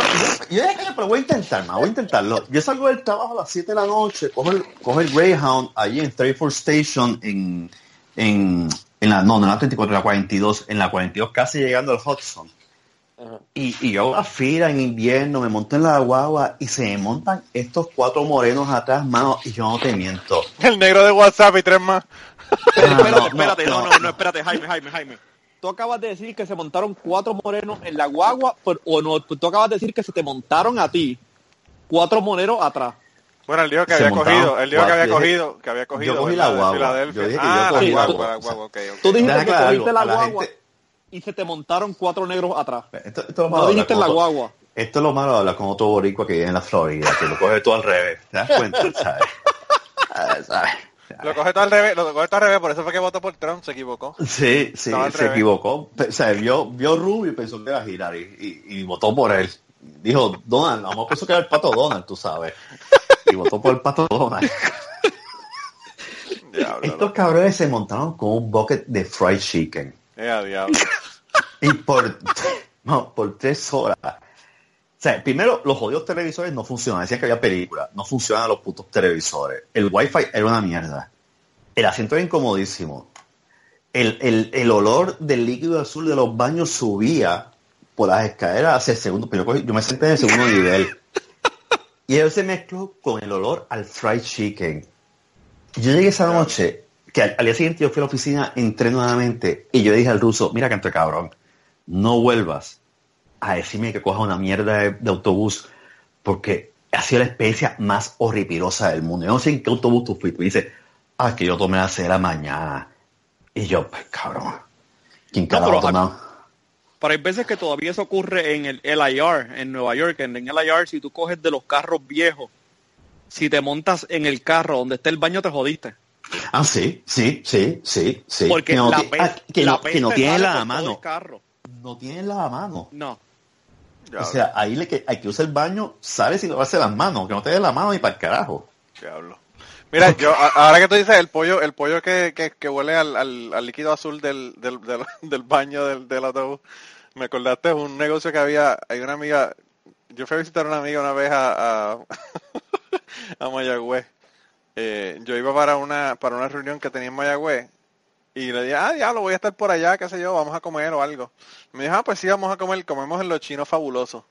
yo dije, "Coño, pero voy a intentar, ma, voy a intentarlo. Yo salgo del trabajo a las 7 de la noche, cojo el, cojo el Greyhound allí en 34 Station, en, en, en la, no, no en la 34, en la 42, en la 42 casi llegando al Hudson. Y, y yo hago la fila en invierno, me monto en la guagua y se me montan estos cuatro morenos atrás, mano, y yo no te miento. El negro de WhatsApp y tres más. Espérate, No, espérate, no, espérate, no, no, no, no, espérate, Jaime, Jaime, Jaime. Tú acabas de decir que se montaron cuatro morenos en la guagua, por- o no, tú acabas de decir que se te montaron a ti cuatro morenos atrás. Bueno, él dijo que había cogido, él dijo que había cogido, que había cogido. Yo dije que yo ah, cogí la guagua. Tú dijiste que cogiste la a guagua y se te montaron cuatro negros atrás. Esto, esto es lo No dijiste hablar la con otro- guagua. Esto es lo malo de hablar con otro boricua que vive en la Florida, que lo coge todo al revés. ¿Te das cuenta? ¿Sabes? Ah, ¿sabes? Lo coge todo al revés, lo coge todo al revés, por eso fue que votó por Trump, se equivocó. Sí, sí, se revés. equivocó. O sea, vio, vio Rubio y pensó que era Hillary y, y votó por él. Dijo, Donald, vamos pensó que era el pato Donald, tú sabes. Y votó por el pato Donald. Diablo, Estos cabrones se montaron con un bucket de fried chicken. Diablo. Y por, no, por tres horas. O sea, primero, los jodidos televisores no funcionan. Decían que había películas. No funcionan los putos televisores. El wifi era una mierda. El asiento era incomodísimo. El, el, el olor del líquido azul de los baños subía por las escaleras hacia el segundo. Pero yo, yo me senté en el segundo nivel. Y él se mezcló con el olor al fried chicken. Yo llegué esa noche, que al, al día siguiente yo fui a la oficina, entré nuevamente, y yo dije al ruso, mira canto de cabrón, no vuelvas a decirme que coja una mierda de, de autobús porque ha sido la experiencia más horripilosa del mundo. Yo no sé en qué autobús tú fuiste. Me dice, ah, que yo tomé a las seis de la mañana. Y yo, pues cabrón, ¿quién No, carajo tomado? Pero hay veces que todavía eso ocurre en el LIR, en Nueva York. En el LIR, si tú coges de los carros viejos, si te montas en el carro donde está el baño, te jodiste. Ah, sí, sí, sí, sí, sí. Porque que no, la, peste, ah, que la no, que no peste tienen sale la mano. el carro. No tienen la mano. No. O sea, ahí le que, hay que usar el baño, sabes si lavarse las manos, que no te dé la mano ni para el carajo. Diablo. Mira, yo, ahora que tú dices el pollo, el pollo que, que, que huele al, al, al líquido azul del, del, del, del baño del, del autobús, me acordaste de un negocio que había, hay una amiga, yo fui a visitar a una amiga una vez a, a, a Mayagüez. Eh, yo iba para una, para una reunión que tenía en Mayagüez y le dije, ah, diablo, voy a estar por allá, qué sé yo, vamos a comer o algo. Me dijo, ah, pues sí, vamos a comer, comemos en los chinos fabulosos.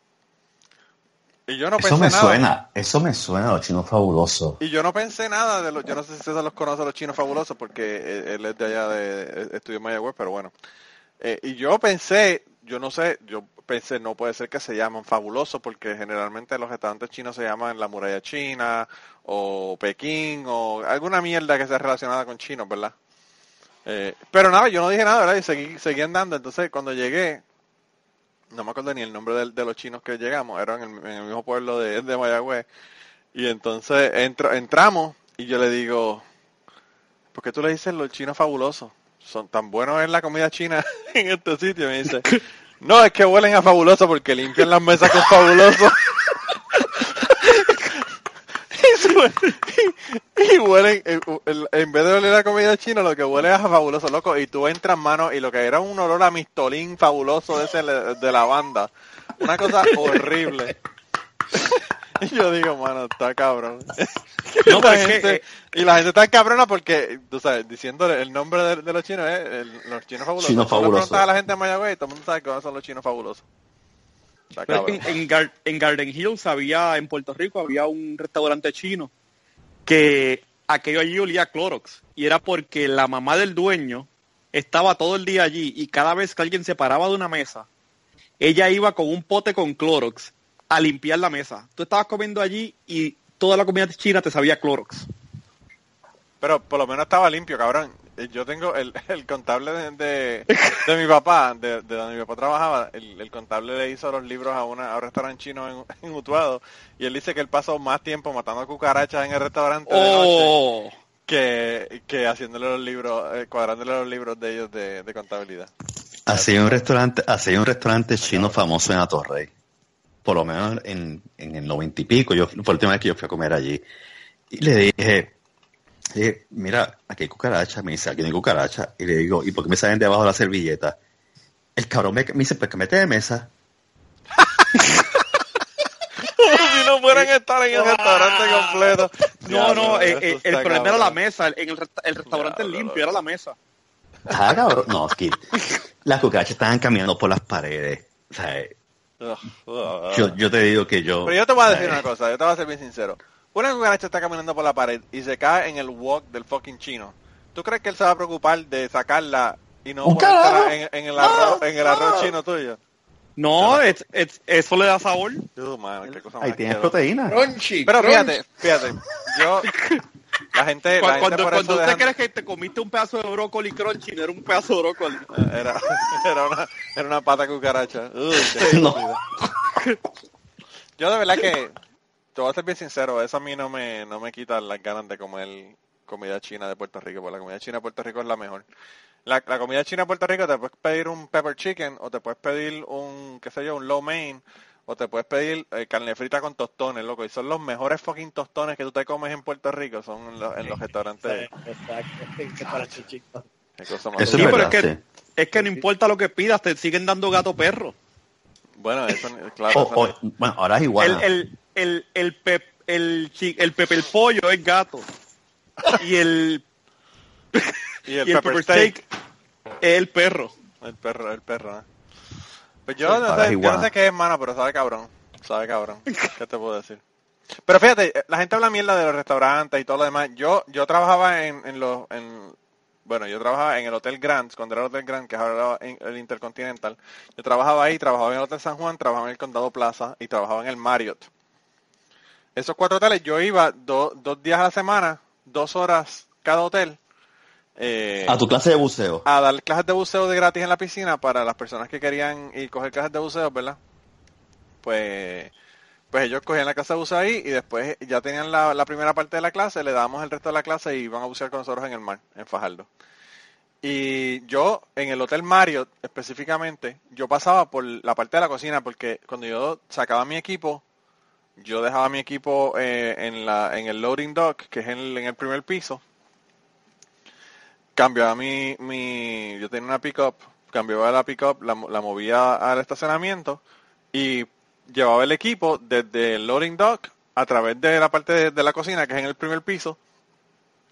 Y yo no eso pensé me nada. suena, eso me suena a los chinos fabulosos. Y yo no pensé nada de los, yo no sé si César los conoce a los chinos fabulosos porque él, él es de allá de, de- estudió en Mayagüez, pero bueno. Eh, y yo pensé, yo no sé, yo pensé, no puede ser que se llaman fabulosos porque generalmente los restaurantes chinos se llaman la muralla china o Pekín o alguna mierda que sea relacionada con chinos, ¿verdad? Eh, pero nada, yo no dije nada, ¿verdad? Y seguí, seguí andando. Entonces, cuando llegué, no me acuerdo ni el nombre del- de, los chinos que llegamos, eran en el, en el mismo pueblo de, de Mayagüez. Y entonces entro, entramos y yo le digo, ¿por qué tú le dices los chinos fabulosos? Son tan buenos en la comida china en este sitio. Y me dice, no, es que huelen a fabuloso porque limpian las mesas con fabuloso. y, su- y- huelen, eh, en vez de oler a comida china, lo que huele es a fabuloso, loco. Y tú entras, mano, y lo que era un olor a mistolín fabuloso de ese le- de la banda. Una cosa horrible. Y yo digo, mano, está cabrón. No, la pero es que, gente- eh, y la gente está cabrona porque, tú sabes, diciéndole el nombre de, de los chinos es el- los chinos fabulosos. Fabulosos. preguntas a la gente de Mayagüez y todo el mundo sabe que son los chinos fabulosos. Pero en Gar- en Garden Hills había, en Puerto Rico, había un restaurante chino que aquello allí olía a Clorox. Y era porque la mamá del dueño estaba todo el día allí y cada vez que alguien se paraba de una mesa, ella iba con un pote con Clorox a limpiar la mesa. Tú estabas comiendo allí y toda la comida china te sabía Clorox. Pero por lo menos estaba limpio, cabrón. Yo tengo el, el contable de, de, de mi papá, de, de donde mi papá trabajaba, el, el contable le hizo los libros a, una, a un restaurante chino en, en Utuado y él dice que él pasó más tiempo matando cucarachas en el restaurante de noche Oh, que, que haciéndole los libros, eh, cuadrándole los libros de ellos de, de contabilidad. Así hay un restaurante, así hay un restaurante chino famoso en Atorrey. Por lo menos en, en el noventa y pico, yo, fue la última vez que yo fui a comer allí. Y le dije, eh, mira, aquí hay cucaracha, me dice, aquí no hay cucaracha. Y le digo, ¿y por qué me salen debajo de la servilleta? El cabrón me, me dice, pues que mete de mesa. si no fueran a estar en el restaurante completo. no, no, eh, eh, el problema era la mesa. En el, resta- el restaurante limpio era la mesa. Ah, cabrón. No, es que las cucarachas estaban caminando por las paredes. O sea, yo, yo te digo que yo... Pero yo te voy a decir una cosa, yo te voy a ser bien sincero. Una cucaracha está caminando por la pared y se cae en el walk del fucking chino. ¿Tú crees que él se va a preocupar de sacarla y no ¡Un ponérsela carajo! en, en el arroz, ¡No! en el arroz ¡No! chino tuyo? No, es- es- eso le da sabor. Man, qué cosa Ahí tienes proteína. Crunchy. Pero fíjate, fíjate, yo, la gente, Cu- la gente Cuando, por cuando eso usted dejan- crees que te comiste un pedazo de brócoli crunchy, no era un pedazo de brócoli. Era, era, una, era una pata cucaracha. Uy, No. Yo de verdad que, te voy a ser bien sincero, eso a mí no me, no me quita las ganas de comer comida china de Puerto Rico, porque la comida china de Puerto Rico es la mejor. La, la comida china de Puerto Rico te puedes pedir un pepper chicken, o te puedes pedir un, qué sé yo, un low main, o te puedes pedir eh, carne frita con tostones, loco, y son los mejores fucking tostones que tú te comes en Puerto Rico, son en, los- en los restaurantes. Exacto. Sí, pero es que, es que no importa lo que pidas, te siguen dando gato perro. Bueno, eso, claro. O- eso o- bueno, ahora es igual. El, el, el, el, pep, el, chi- el pepe el pollo es gato. Y el, y el y el pepper steak. es el perro. El perro, el perro, ¿eh? Pues yo, no sé, yo no sé qué es, mano, pero sabe cabrón. Sabe cabrón. ¿Qué te puedo decir? Pero fíjate, la gente habla mierda de los restaurantes y todo lo demás. Yo yo trabajaba en, en los... En, bueno, yo trabajaba en el Hotel Grand, cuando era el Hotel Grand, que es ahora el Intercontinental. Yo trabajaba ahí, trabajaba en el Hotel San Juan, trabajaba en el Condado Plaza y trabajaba en el Marriott. Esos cuatro hoteles yo iba do- dos días a la semana, dos horas cada hotel, eh, A tu clase de buceo. a dar clases de buceo de gratis en la piscina para las personas que querían ir coger clases de buceo, ¿verdad? Pues, pues ellos cogían la clase de buceo ahí y después ya tenían la, la primera parte de la clase, le dábamos el resto de la clase y iban a bucear con nosotros en el mar, en Fajardo. Y yo, en el Hotel Marriott específicamente, yo pasaba por la parte de la cocina porque cuando yo sacaba mi equipo, yo dejaba mi equipo eh, en, la, en el loading dock, que es en el, en el primer piso, cambiaba mi, mi, yo tenía una pickup, cambiaba la pickup, la, la movía al estacionamiento y llevaba el equipo desde el loading dock a través de la parte de, la cocina, que es en el primer piso,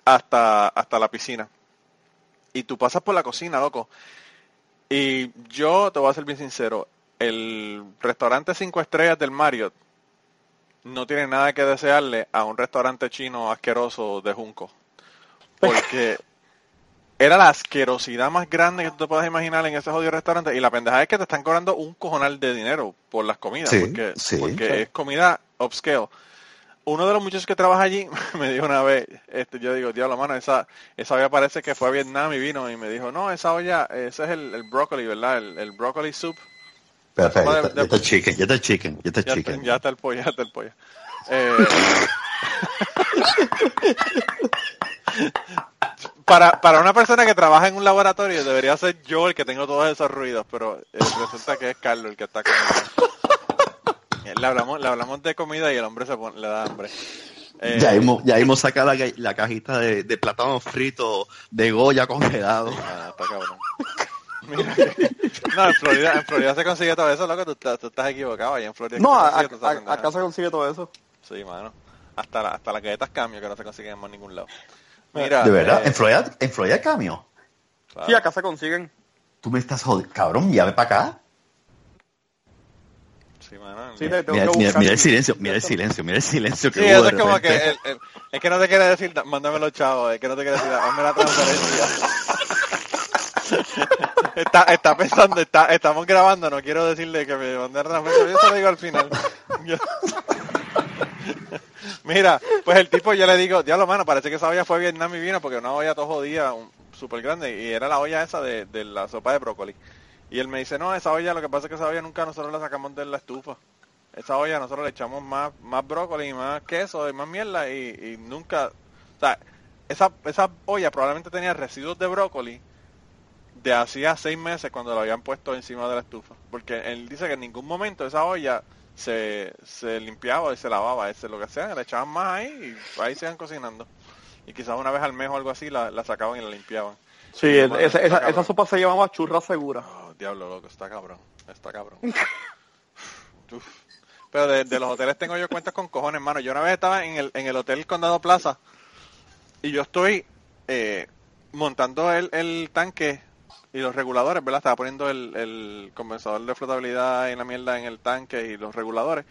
hasta, hasta la piscina. Y tú pasas por la cocina, loco. Y yo te voy a ser bien sincero, el restaurante cinco estrellas del Marriott no tiene nada que desearle a un restaurante chino asqueroso de Junco. Porque era la asquerosidad más grande que tú te puedas imaginar en ese jodido restaurante. Y la pendeja es que te están cobrando un cojonal de dinero por las comidas. Sí, porque sí. porque es comida upscale. Uno de los muchachos que trabaja allí me dijo una vez, este, yo digo, diablo, mano, esa, esa olla parece que fue a Vietnam y vino y me dijo, no, esa olla, ese es el, el brócoli, ¿verdad? El, el brócoli soup. Espera, espera, ya está- ya está chicken, ya está chicken, ya está chicken. ya está el pollo, ya está el pollo. Eh, para, para una persona que trabaja en un laboratorio debería ser yo el que tengo todos esos ruidos, pero eh, resulta que es Carlos el que está comiendo. Eh, Le hablamos, le hablamos de comida y el hombre se pone- le da hambre. Eh, Ya hemos, ya hemos sacado la, la cajita de, de plátano frito de Goya congelado. ah, está cabrón. Mira no, en Florida, en Florida se consigue todo eso, loco, tú, estás- tú estás equivocado, allá en Florida No, se a- consigue acá se consigue todo eso. Sí, mano. Hasta, la, hasta las galletas cambio que no se consiguen en más ningún lado. Mira, ¿De verdad? eh, ¿En Florida, en Florida hay cambio? claro. Sí, acá se consiguen. Tú me estás jodiendo. Cabrón, llame para acá. Sí, mano. Sí, Mira, el silencio, mira el silencio, mira el silencio que Sí, hubo eso es como que repente. el- el- es que no te quiere decir, da- mándame los chavos, es que no te quiere decir, hazme la transferencia. está, está pensando, está, estamos grabando, no quiero decirle que me mande la transferencia, yo se lo digo al final. Mira, pues el tipo yo le digo, diablo mano, parece que esa olla fue Vietnam y vino porque una olla todo jodida, súper grande, y era la olla esa de, de la sopa de brócoli. Y él me dice, no, esa olla, lo que pasa es que esa olla nunca nosotros la sacamos de la estufa. Esa olla nosotros le echamos más, más brócoli más queso y más mierda y, y nunca, o sea, esa, esa olla probablemente tenía residuos de brócoli de hacía seis meses cuando lo habían puesto encima de la estufa. Porque él dice que en ningún momento esa olla se, se limpiaba y se lavaba, ese lo que sea, le echaban más ahí y ahí se iban cocinando. Y quizás una vez al mes o algo así la, la sacaban y la limpiaban. Sí, es- esa, sopa se llamaba churra segura. Oh, diablo, loco, está cabrón. Está cabrón. Uf. Pero de, de los hoteles tengo yo cuentas con cojones, hermano. Yo una vez estaba en el, en el Hotel Condado Plaza y yo estoy eh, montando el, el tanque y los reguladores, ¿verdad? Estaba poniendo el, el condensador de flotabilidad y la mierda en el tanque y los reguladores.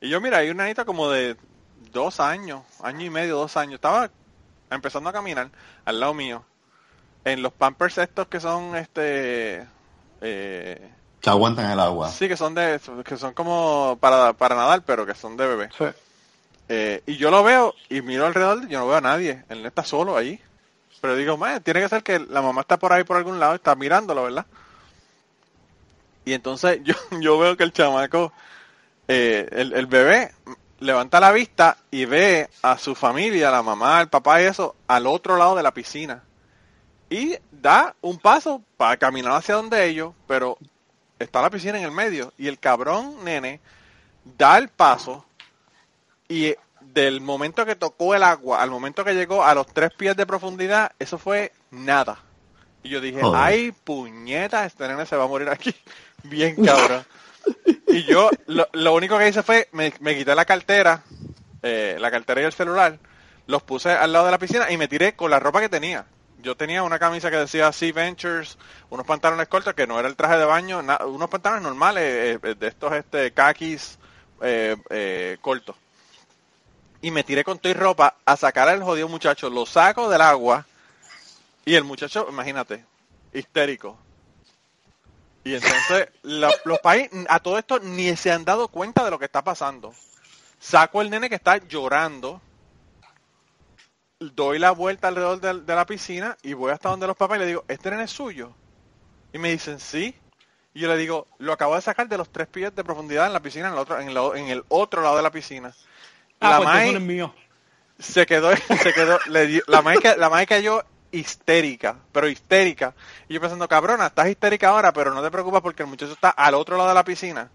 Y yo, mira, hay una anita como de dos años, año y medio, dos años. Estaba empezando a caminar al lado mío. En los pampers estos que son, este... Eh, Que aguantan el agua. Sí, que son de, que son como para, para nadar, pero que son de bebé. Sí. Eh, y yo lo veo y miro alrededor, yo no veo a nadie. Él está solo ahí. Pero digo, "Man, tiene que ser que la mamá está por ahí por algún lado está mirándolo, ¿verdad? Y entonces yo, yo veo que el chamaco, eh, el, el bebé, levanta la vista y ve a su familia, la mamá, el papá y eso, al otro lado de la piscina. Y da un paso para caminar hacia donde ellos, pero está la piscina en el medio. Y el cabrón nene da el paso y del momento que tocó el agua al momento que llegó a los tres pies de profundidad, eso fue nada. Y yo dije, ay, puñeta, este nene se va a morir aquí. Bien cabrón. y yo lo, lo único que hice fue, me, me quité la cartera, eh, la cartera y el celular, los puse al lado de la piscina y me tiré con la ropa que tenía. Yo tenía una camisa que decía Sea Ventures, unos pantalones cortos que no era el traje de baño, na- unos pantalones normales eh, de estos este kakis eh, eh, cortos. Y me tiré con toda ropa a sacar al jodido muchacho, lo saco del agua Y el muchacho, imagínate, histérico. Y entonces los pais a todo esto ni se han dado cuenta de lo que está pasando. Saco el nene que está llorando, doy la vuelta alrededor de, la piscina y voy hasta donde los papás y le digo, ¿este nene es suyo? Y me dicen, sí. Y yo le digo, lo acabo de sacar de los tres pies de profundidad en la piscina, en el otro, en en el otro lado de la piscina. Ah, la pues es mío. se quedó, se quedó, le dio- la ca- la cayó histérica, pero histérica. Y yo pensando, cabrona, estás histérica ahora, pero no te preocupes porque el muchacho está al otro lado de la piscina.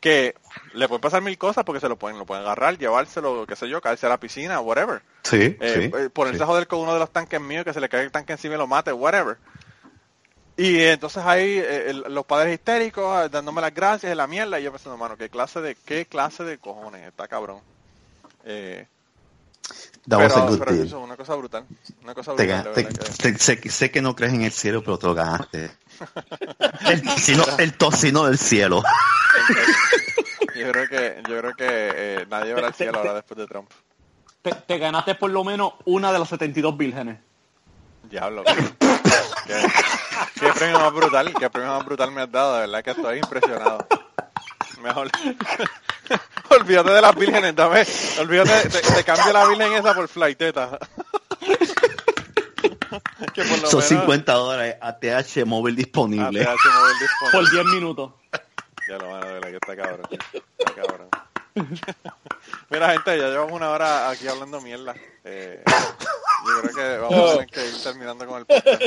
Que le pueden pasar mil cosas porque se lo pueden, lo pueden agarrar, llevárselo, qué sé yo, caerse a la piscina, whatever. Sí, Eh, sí. eh, ponerse sí. a joder con uno de los tanques míos, que se le caiga el tanque encima y lo mate, whatever. Y entonces ahí eh, el- los padres histéricos dándome las gracias y la mierda, y yo pensando, mano, qué clase de, qué clase de cojones, está cabrón. Eh, That was a pero, good pero deal. eso, una cosa brutal. Una cosa brutal, te- te- sé, sé que no crees en el cielo, pero te lo ganaste. El tocino, el tocino del cielo. Yo creo que, yo creo que eh, nadie verá el cielo ahora después de Trump. Te, te ganaste por lo menos una de las 72 vírgenes. Diablo. ¿Qué, qué, qué premio más brutal, qué premio más brutal me has dado, de verdad que estoy impresionado. Mejor. olvídate de las vírgenes, dame. Olvídate, te, te cambio la virgen esa por flighteta. que por lo Son menos 50 dólares ATH móvil disponible. ATH móvil disponible. Por 10 minutos. Ya lo van a ver, que está cabrón. Está cabrón. Mira, gente, ya llevamos una hora aquí hablando mierda. Eh, yo creo que vamos a tener que ir terminando con el podcast.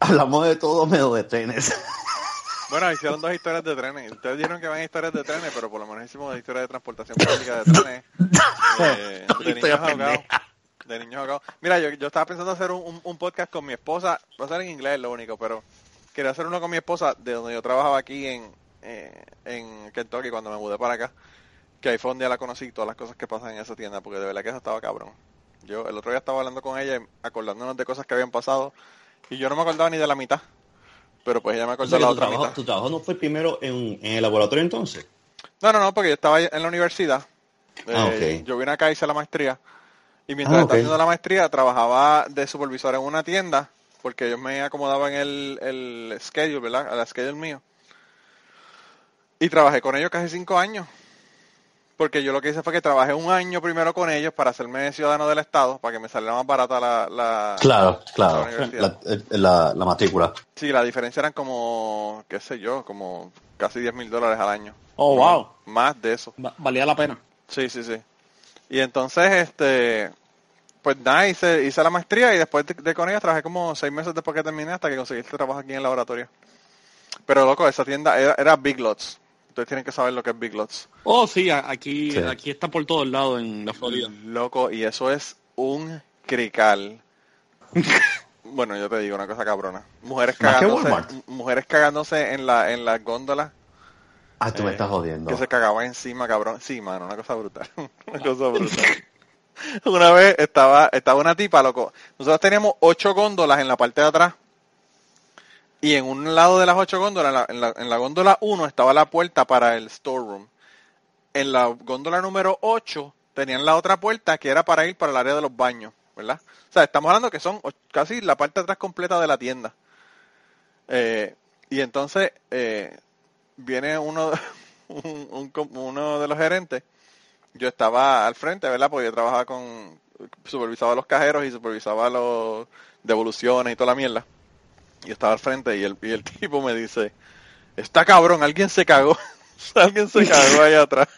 Hablamos de todo menos de trenes. Bueno, hicieron dos historias de trenes. Ustedes dijeron que van historias de trenes, pero por lo menos hicimos dos historias de transportación pública de trenes. eh, de niños ahogados. De niños ahogados. Mira, yo, yo estaba pensando hacer un, un- un podcast con mi esposa. Va a ser en inglés lo único, pero quería hacer uno con mi esposa de donde yo trabajaba aquí en, eh, en Kentucky cuando me mudé para acá. Que ahí fue donde ya la conocí, todas las cosas que pasan en esa tienda, porque de verdad que eso estaba cabrón. Yo el otro día estaba hablando con ella, acordándonos de cosas que habían pasado, y yo no me acordaba ni de la mitad. Pero pues ella me O acordó sea, de la otra trabajo, mitad. tu trabajo no fue primero en, en el laboratorio entonces. No, no, no, porque yo estaba en la universidad. Ah, Eh. Yo vine acá, hice la maestría. Y mientras Ah, estaba haciendo la maestría, trabajaba de supervisor en una tienda, porque ellos me acomodaban el, el schedule, ¿verdad? El schedule mío. Y trabajé con ellos casi cinco años. Porque yo lo que hice fue que trabajé un año primero con ellos para hacerme ciudadano del Estado, para que me saliera más barata la... la Claro, la claro. la- la matrícula. Sí, la diferencia eran como, qué sé yo, como casi 10 mil dólares al año. Oh, wow. Más de eso. Va- valía la pena. Sí, sí, sí. Y entonces, este, pues nada, hice, hice la maestría y después de, de con ella trabajé como seis meses después que terminé hasta que conseguí este trabajo aquí en el laboratorio. Pero loco, esa tienda era, era Big Lots. Ustedes tienen que saber lo que es Big Lots. Oh, sí, aquí, Sí. aquí está por todos lados en la Florida. Loco, y eso es un crical. bueno, yo te digo una cosa cabrona. Mujeres cagándose, Walmart. mujeres cagándose en la, en las góndolas Ah, tú me Eh, estás jodiendo. Que se cagaba encima, cabrón. Sí, mano, una cosa brutal. una cosa brutal. una vez estaba, estaba una tipa, loco. Nosotros teníamos ocho góndolas en la parte de atrás. Y en un lado de las ocho góndolas, en la, en la, en la góndola 1 estaba la puerta para el storeroom. En la góndola número 8 tenían la otra puerta que era para ir para el área de los baños, ¿verdad? O sea, estamos hablando que son casi la parte atrás completa de la tienda. Eh, y entonces eh, viene uno, un- uno de los gerentes. Yo estaba al frente, ¿verdad? Porque yo trabajaba con, supervisaba los cajeros y supervisaba los devoluciones y toda la mierda. Y estaba al frente y el, y el tipo me dice, está cabrón, alguien se cagó. alguien se cagó ahí atrás.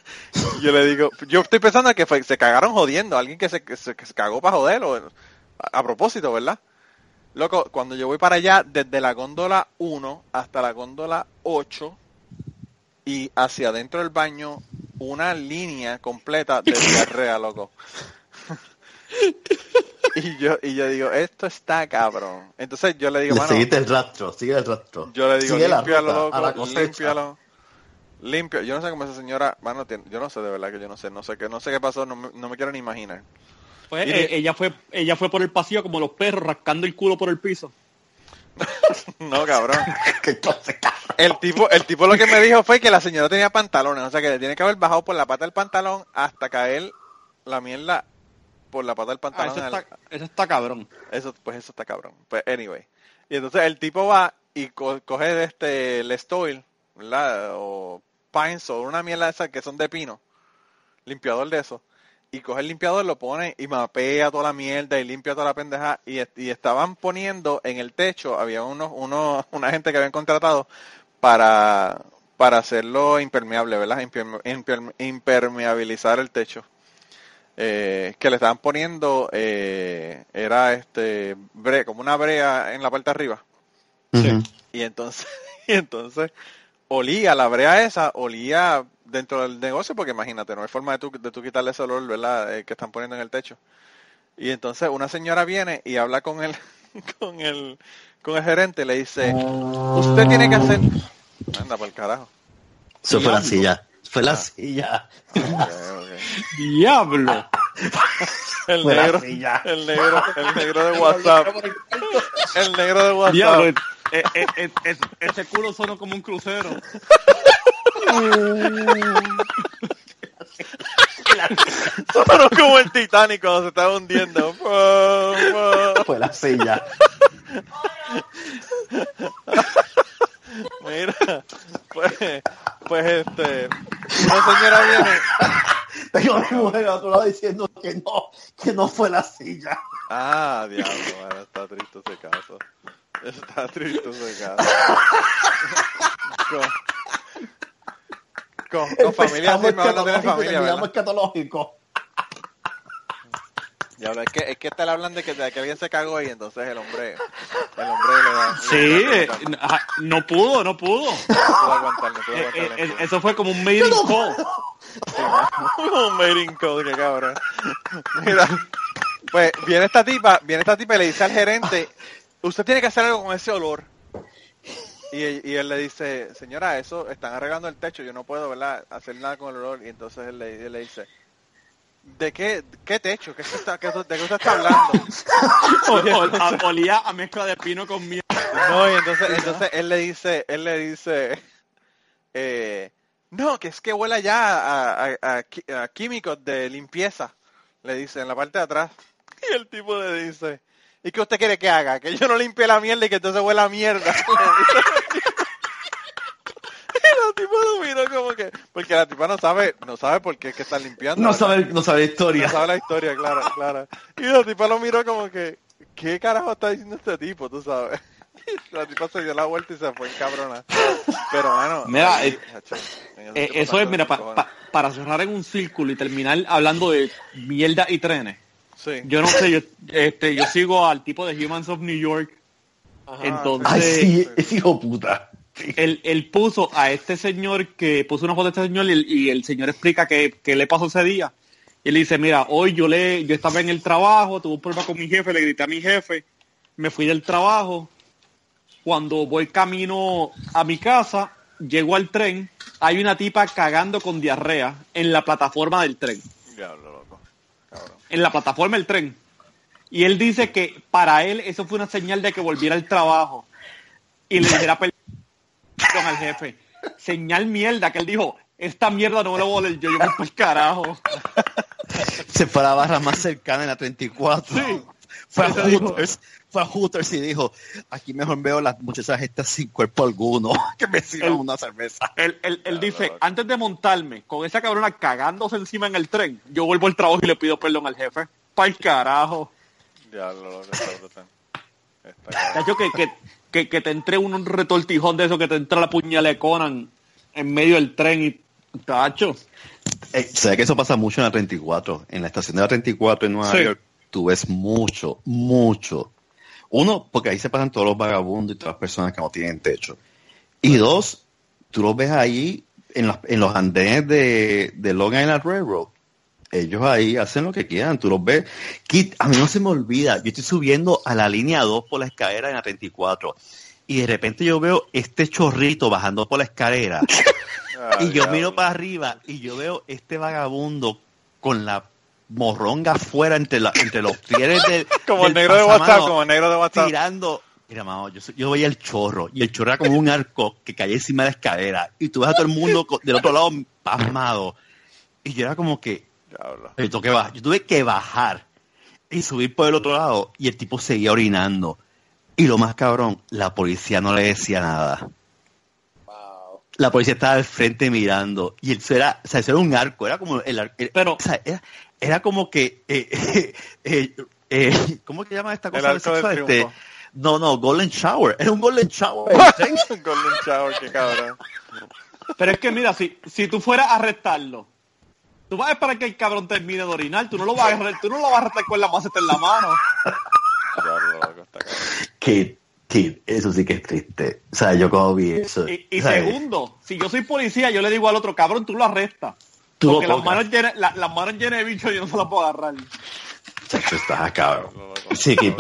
Yo le digo, yo estoy pensando que fue, se cagaron jodiendo, alguien que se, que se, que se cagó para joderlo. A, a propósito, ¿verdad? Loco, cuando yo voy para allá, desde la góndola 1 hasta la góndola 8 y hacia adentro del baño, una línea completa de diarrea, loco. y yo y yo digo, esto está cabrón. Entonces yo le digo, Le mano, seguiste el rastro, sigue el rastro. yo le digo, Sigue límpialo, la loco, límpialo. Limpio. Yo no sé cómo esa señora, mano, tiene- yo no sé de verdad que yo no sé, no sé qué, no sé qué pasó, no me, no me quiero ni imaginar. Pues, eh, ella fue ella fue por el pasillo como los perros rascando el culo por el piso. No, cabrón. El tipo, el tipo lo que me dijo fue que la señora tenía pantalones, o sea que le tiene que haber bajado por la pata del pantalón hasta caer la mierda por la pata del Ah, pantalón. eso, está, eso está cabrón. eso, pues eso está cabrón. Pues anyway. Y entonces el tipo va y co- coge de este Lestoil, ¿verdad? O Pines o una mierda de esas que son de pino. Limpiador de eso. Y coge el limpiador, lo pone y mapea toda la mierda y limpia toda la pendeja. Y, est- y estaban poniendo en el techo, había unos, unos, una gente que habían contratado para, para hacerlo impermeable, ¿verdad? Imperme- imperme- impermeabilizar el techo eh, que le estaban poniendo eh, era este bre, como una brea en la parte de arriba. Y entonces y entonces olía la brea esa olía dentro del negocio porque imagínate no hay forma de tú, de tú quitarle ese olor verdad Eh, que están poniendo en el techo. Y entonces una señora viene y habla con el con el con el gerente y le dice usted tiene que hacer anda por el carajo. Eso fue la Diablo. silla. Fue la Ah. silla. Ok. ¡Diablo! el Fue la negro silla. el negro el negro de WhatsApp el negro de WhatsApp Diablo, eh, eh, eh, ese culo sonó como un crucero. Sonó como el Titanic cuando se estaba hundiendo. Fue la silla. Mira, pues, pues este, una señora viene. Tengo a mi mujer al otro lado diciendo que no, que no fue la silla. Ah, diablo, bueno, está triste ese caso. Está triste ese caso. Con, con, con familia no tener familia, ¿verdad? escatológico. Diablo, es que, es que te le hablan de que, de que alguien se cagó y entonces el hombre, el hombre le da. Sí, le eh, da- no no pudo, no pudo. pudo aguantar, no pudo Eh, aguantar eh, eso fue como un mating call. un mating call, qué cabrón. Mira, pues viene esta tipa, viene esta tipa y le dice al gerente, usted tiene que hacer algo con ese olor. Y, él- y él le dice, señora, eso están arreglando el techo, yo no puedo, ¿verdad? Hacer nada con el olor. Y entonces él le, él le dice, ¿de qué, qué techo? ¿Qué se está, qué- ¿De qué usted está hablando? A- olía a mezcla de pino con miel. No, y entonces, entonces él le dice, él le dice, eh, no, que es que huele ya a, a- a qui- a químicos de limpieza, le dice en la parte de atrás. Y el tipo le dice, ¿y qué usted quiere que haga? Que yo no limpie la mierda y que entonces huela a mierda. y la tipa lo porque la tipa no sabe, no sabe por qué es que está limpiando. No sabe, no sabe la historia. No sabe la historia, claro, claro. Y la tipa lo miró como que, ¿qué carajo está diciendo este tipo? Tú sabes. La tipa se dio la vuelta y se fue en cabrona. Pero bueno. Mira, ahí, eh, Eh, eso es, mira, pa- para cerrar en un círculo y terminar hablando de mierda y trenes. Sí. Yo no sé, yo, este, yo sigo al tipo de Humans of New York. Entonces, Ay, sí, es hijo puta. él, él puso a este señor que puso una foto de este señor y el, y el señor explica qué, qué le pasó ese día. Y él dice, mira, hoy yo le, yo estaba en el trabajo, tuve un problema con mi jefe, le grité a mi jefe, me fui del trabajo. Cuando voy camino a mi casa, llego al tren, hay una tipa cagando con diarrea en la plataforma del tren. Diablo, loco. Cabrón. En la plataforma del tren. Y él dice que para él eso fue una señal de que volviera al trabajo. Y le dijera perdón al jefe. Señal mierda, que él dijo, esta mierda no me lo voy a oler yo, yo voy el carajo. Se fue a la barra más cercana en la 34. Sí. Fue a. Hooters. Fue a Hooters y dijo, aquí mejor veo las muchachas estas sin cuerpo alguno, que me sirvan El- una cerveza. Él, él- él dice, antes de montarme con esa cabrona cagándose encima en el tren, yo vuelvo al trabajo y le pido perdón al jefe. Para el carajo. Cacho, que, que, que, que te entre un retortijón de eso, que te entra la puñalada de Conan en medio del tren y... Tacho. Eh, ¿Sabes que eso pasa mucho en la 34? En la estación de la 34 en Nueva Sí. York, tú ves mucho, mucho. Uno, porque ahí se pasan todos los vagabundos y todas las personas que no tienen techo. Y dos, tú los ves ahí en, las- en los andenes de, de Long Island Railroad. Ellos ahí hacen lo que quieran, tú los ves. Kit, a mí no se me olvida, yo estoy subiendo a la línea 2 por la escalera en la 34 y de repente yo veo este chorrito bajando por la escalera Ah, y yo diablo. miro para arriba y yo veo este vagabundo con la morronga afuera entre, la, entre los pies de, Como el del negro de WhatsApp, como el negro de WhatsApp. tirando. Mira, mamá, yo, yo veía el chorro y el chorro era como un arco que caía encima de la escalera y tú ves a todo el mundo del otro lado pasmado y yo era como que Diablo. yo, que yo tuve que bajar y subir por el otro lado y el tipo seguía orinando. Y lo más cabrón, la policía no le decía nada. Wow. La policía estaba al frente mirando y eso era, o sea, eso era un arco, era como el, el- Pero- o sea, era, era como que eh, eh, eh, ¿cómo que llama esta cosa sexo este? No, no, Golden Shower, era un Golden Shower. Golden Shower, qué cabrón. Pero es que mira, si, si tú fueras a arrestarlo, tú vas a esperar que el cabrón termine de orinar, tú no lo vas a arrestar, tú no lo vas a arrestar con la maceta en la mano. Kid, Kid, eso sí que es triste. O sea, yo como vi eso. Y, segundo, si yo soy policía, yo le digo al otro, cabrón, tú lo arrestas. Tú Porque las manos, llenas, la- las manos llenas de bicho yo no se las puedo agarrar. Chacho, estás cabrón. Sí, Kid.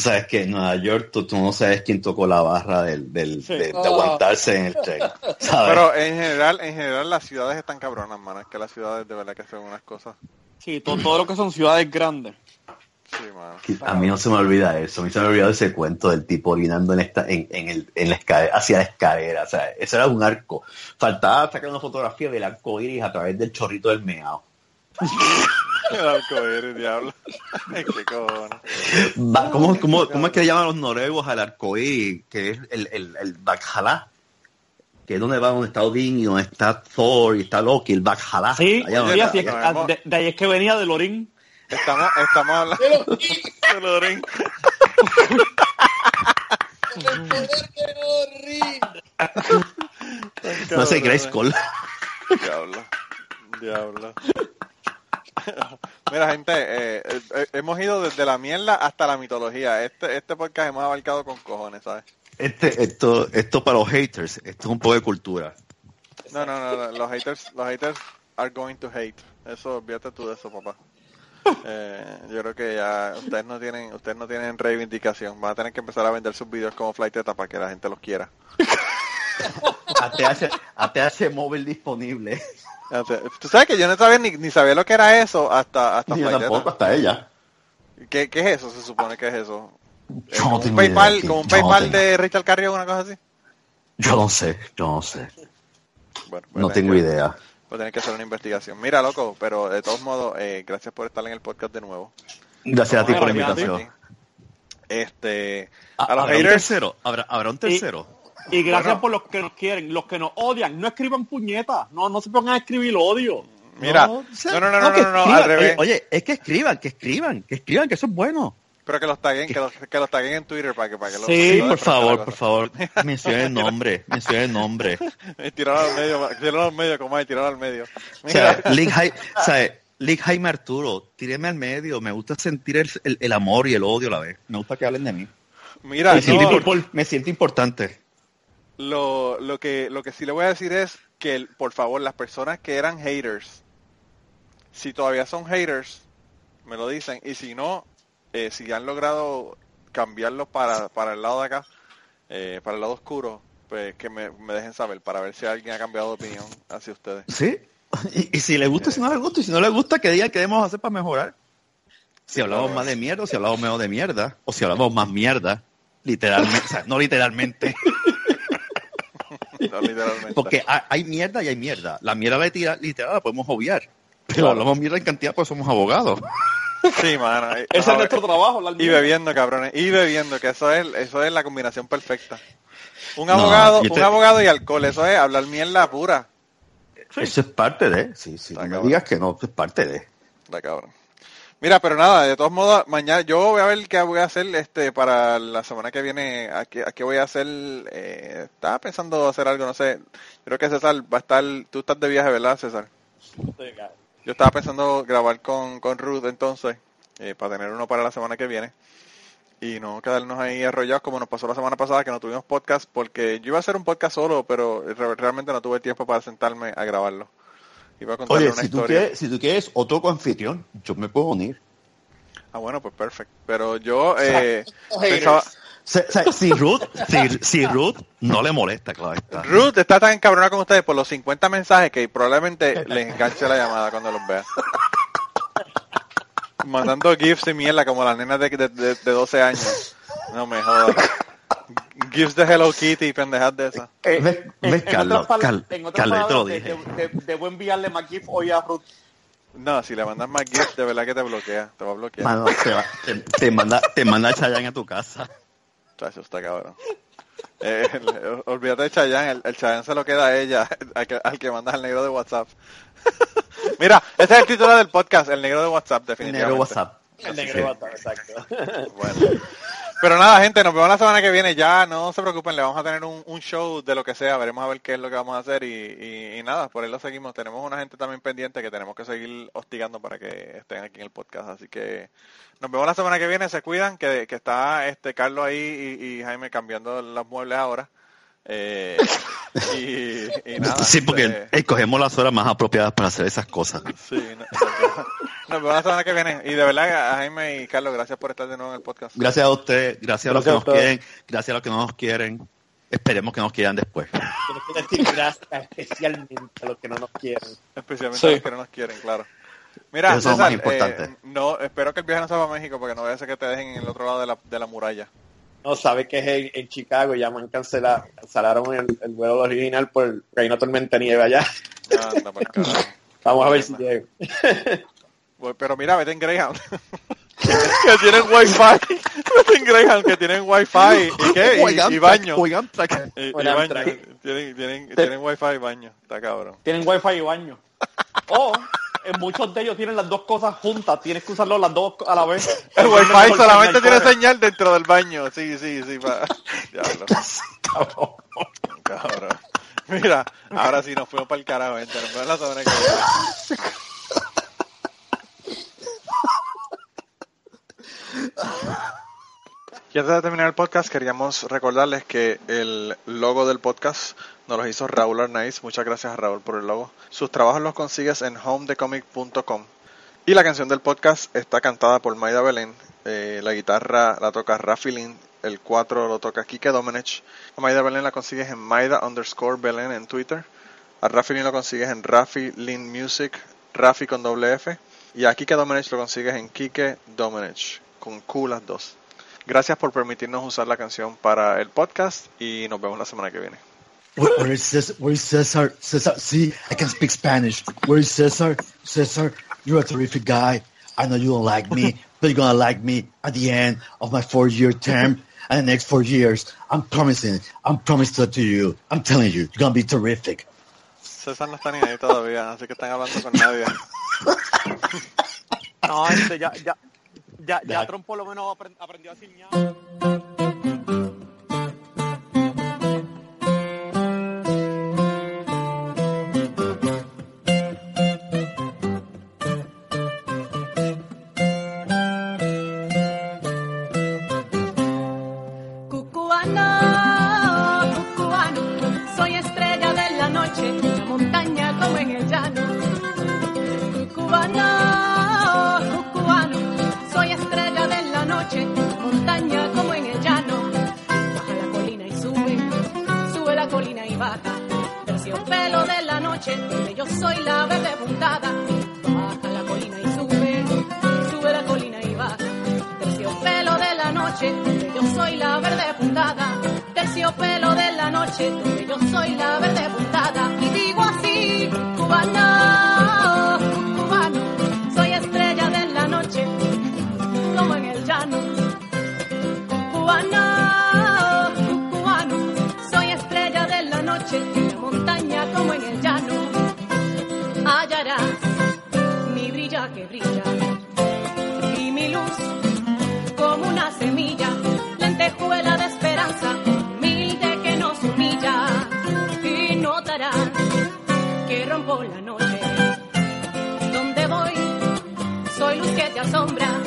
Tú sabes que en Nueva York tú, tú no sabes quién tocó la barra del, del, Sí. de, de aguantarse en el tren. ¿sabes? Pero en general, en general las ciudades están cabronas, mano. Es que las ciudades de verdad que hacen unas cosas. Sí, todo, todo lo que son ciudades grandes. Sí, mano. Kid, a mí no se me olvida eso. A mí se me olvidó ese cuento del tipo orinando en, esta, en, en, el, en la escalera, hacia la escalera. O sea, eso era un arco. Faltaba sacar una fotografía del arco iris a través del chorrito del meao. El arcoíris, diablo. qué cojones. Va- ¿Cómo, cómo, ¿Cómo es que le llaman los noruegos al arcoíris? Que es el, el, el Valhalla. Que es donde va, donde está Odín y donde está Thor y está Loki, el Valhalla. Sí, Allá sí, así es Sabemos. de, de ahí es que venía de Lorín. Estamos, estamos hablando De de Lorín. el poder que no rinde. No sé, Cabrones. Grayskull. Diablo. Diablo. Mira, gente, eh, eh, hemos ido desde la mierda hasta la mitología. Este, este podcast hemos abarcado con cojones, ¿sabes? Este, esto, esto para los haters, esto es un poco de cultura. No, no, no, no, los haters, los haters are going to hate. Eso, olvídate tú de eso, papá. Eh, yo creo que ya ustedes no tienen, ustedes no tienen reivindicación. Van a tener que empezar a vender sus videos como Flight Teta para que la gente los quiera. ATH, ATH móvil disponible. Tú sabes que yo no sabía ni, ni sabía lo que era eso hasta, hasta Ni yo tampoco, hasta ella. ¿Qué, ¿Qué es eso? Se supone que es eso. Eh, Yo no como un tengo PayPal, idea, como un yo no PayPal tengo. de Richard Carrión, una cosa así. Yo no sé, yo no sé. Bueno, No tengo eh, idea. Voy a tener que hacer una investigación. Mira, loco, pero de todos modos, eh, gracias por estar en el podcast de nuevo. Gracias a ti por la invitación. Este, a los ¿Habrá un tercero? ¿Habrá, habrá un tercero? Y gracias Bueno. por los que nos quieren, los que nos odian, no escriban puñetas, no, no se pongan a escribir odio. mira, o sea, no, no, no, no, no, no, al revés. Oye, es que escriban, que escriban, que escriban, que eso es bueno. Pero que los taguen, que los, que los taguen en Twitter para que, para que los Sí, por favor, por favor, menciona el nombre, menciona el nombre. Y tirarlo al medio, tirarlo al medio, como hay, tirarlo al medio. Mira, o sea, Jaime Arturo, tíreme al medio, me gusta sentir el, el- el amor y el odio a la vez. Me gusta que hablen de mí. mira, Me siento, no, me siento importante. Lo, lo que, lo que sí le voy a decir es que, por favor, las personas que eran haters, si todavía son haters, me lo dicen, y si no, eh, si han logrado cambiarlo para, para el lado de acá, eh, para el lado oscuro, pues que me, me dejen saber para ver si alguien ha cambiado de opinión hacia ustedes. Sí. Y, y si le gusta, si no le gusta, y si no le gusta, que digan qué debemos hacer para mejorar. Si hablamos claro. más de mierda, o si hablamos menos de mierda, o si hablamos más mierda, literalmente, o sea, no literalmente, No, literalmente. porque hay, mierda y hay mierda. La mierda literal, literal la podemos obviar, pero Claro. hablamos mierda en cantidad porque somos abogados. Sí, mano. Ese es nuestro trabajo, la Y bebiendo, cabrones. Y bebiendo, que eso es, eso es la combinación perfecta. Un No, abogado, un abogado y alcohol, eso es hablar mierda pura. Eso es parte de, sí, sí, no me digas que no, eso es parte de. La cabrón. Mira, pero nada, de todos modos, mañana yo voy a ver qué voy a hacer este para la semana que viene. ¿A qué, a qué voy a hacer? Eh, estaba pensando hacer algo, no sé. Creo que César va a estar. Tú estás de viaje, ¿verdad, César? Yo estaba pensando grabar con, con Ruth entonces, eh, para tener uno para la semana que viene. Y no quedarnos ahí arrollados como nos pasó la semana pasada que no tuvimos podcast, porque yo iba a hacer un podcast solo, pero re- realmente no tuve tiempo para sentarme a grabarlo. Iba a contarle Oye, una si tú, historia. quieres, si tú quieres otro anfitrión, yo me puedo unir. Ah, bueno, pues perfecto. Pero yo eh, pensaba... Si Ruth, si, si Ruth no le molesta, claro está. Ruth está tan encabronada con ustedes por los 50 mensajes que probablemente les enganche la llamada cuando los vea. Mandando gifs y mierda como las nenas de, de, de- de 12 años. No me jodas. Gifs de Hello Kitty y pendejas de esas. ¿Ves, ves, Carlos? otras pala- Cal- en otras Carlos, yo te lo palabras, dije. de- de- Debo enviarle más GIF hoy a Ruth. No, si le mandas más gifs, de verdad que te bloquea. Te va a bloquear. Mano, te, va- te- te manda, te manda Chayanne a tu casa. Chacho, está cabrón. Eh, el- olvídate de Chayanne, el, el Chayanne se lo queda a ella, al que, al que mandas al negro de WhatsApp. Mira, ese es el título del podcast, el negro de WhatsApp, El definitivamente. negro WhatsApp. El negro WhatsApp, exacto. Bueno. Pero nada, gente, nos vemos la semana que viene. Ya no se preocupen, le vamos a tener un, un show de lo que sea. Veremos a ver qué es lo que vamos a hacer y, y- nada, por ahí lo seguimos. Tenemos una gente también pendiente que tenemos que seguir hostigando para que estén aquí en el podcast. Así que nos vemos la semana que viene. Se cuidan, que, que está este Carlos ahí y, y Jaime cambiando los muebles ahora. Eh, y, y nada. Sí, porque escogemos las horas más apropiadas para hacer esas cosas. Sí, no- nos vemos- nos vemos la semana que viene. Y de verdad, a Jaime y Carlos, gracias por estar de nuevo en el podcast. Gracias a usted, gracias a los que Gracias nos quieren, gracias a los que no nos quieren. Esperemos que nos quieran después. Decir gracias especialmente a los que no nos quieren. Especialmente Sí. a los que no nos quieren, claro. Mira, Eso es lo César, más importante. eh, no, espero que el viaje no sea para México porque no vaya a ser que te dejen en el otro lado de la, de la muralla. No, sabe que es en, en Chicago, ya me han cancelado, cancelaron el, el vuelo original por que hay una tormenta de nieve allá. Anda. Vamos a ver si llego. Pero mira, vete en Greyhound. que tienen wifi. vete en Greyhound, que tienen wifi. ¿Y qué? Y, y baño. Y, baño. Tienen, tienen, tienen wifi y baño. Está cabrón. Tienen wifi y baño. O en muchos de ellos tienen las dos cosas juntas. Tienes que usarlo las dos a la vez. El wifi solamente tiene señal dentro del baño. Sí, sí, sí. Pa... Diablo. Cabrón. Mira, ahora sí nos fuimos para el carajo, gente. Nos vemos la semana que viene. Y antes de terminar el podcast, queríamos recordarles que el logo del podcast nos lo hizo Raúl Arnaiz. Muchas gracias a Raúl por el logo. Sus trabajos los consigues en homedecomic.com. Y la canción del podcast está cantada por Maida Belén. Eh, la guitarra la toca Rafi Lin. El 4 lo toca Kike Domenech. A Maida Belén la consigues en Maida underscore Belén en Twitter. A Rafi Lin lo consigues en Rafi Lin Music. Rafi con doble F. Y a Kike Domenech lo consigues en Kike Domenech. Con Q las dos. Gracias por permitirnos usar la canción para el podcast y nos vemos la semana que viene. Where, where is Cesar? Where is Cesar? Cesar, see, I can speak Spanish. Where is Cesar? Cesar, you're a terrific guy. I know you don't like me, but you're gonna like me at the end of my four-year term and the next four years. I'm promising. I'm promising that to you. I'm telling you, you're gonna be terrific. César no está ni ahí todavía, así que están hablando con nadie. No, este, ya, ya, ya, ya Trump por lo menos aprendió a decir Terciopelo de la noche, yo soy la verde puntada. Y digo así, cubano, cubano, soy estrella de la noche, como en el llano. Cubano, cubano, soy estrella de la noche, luz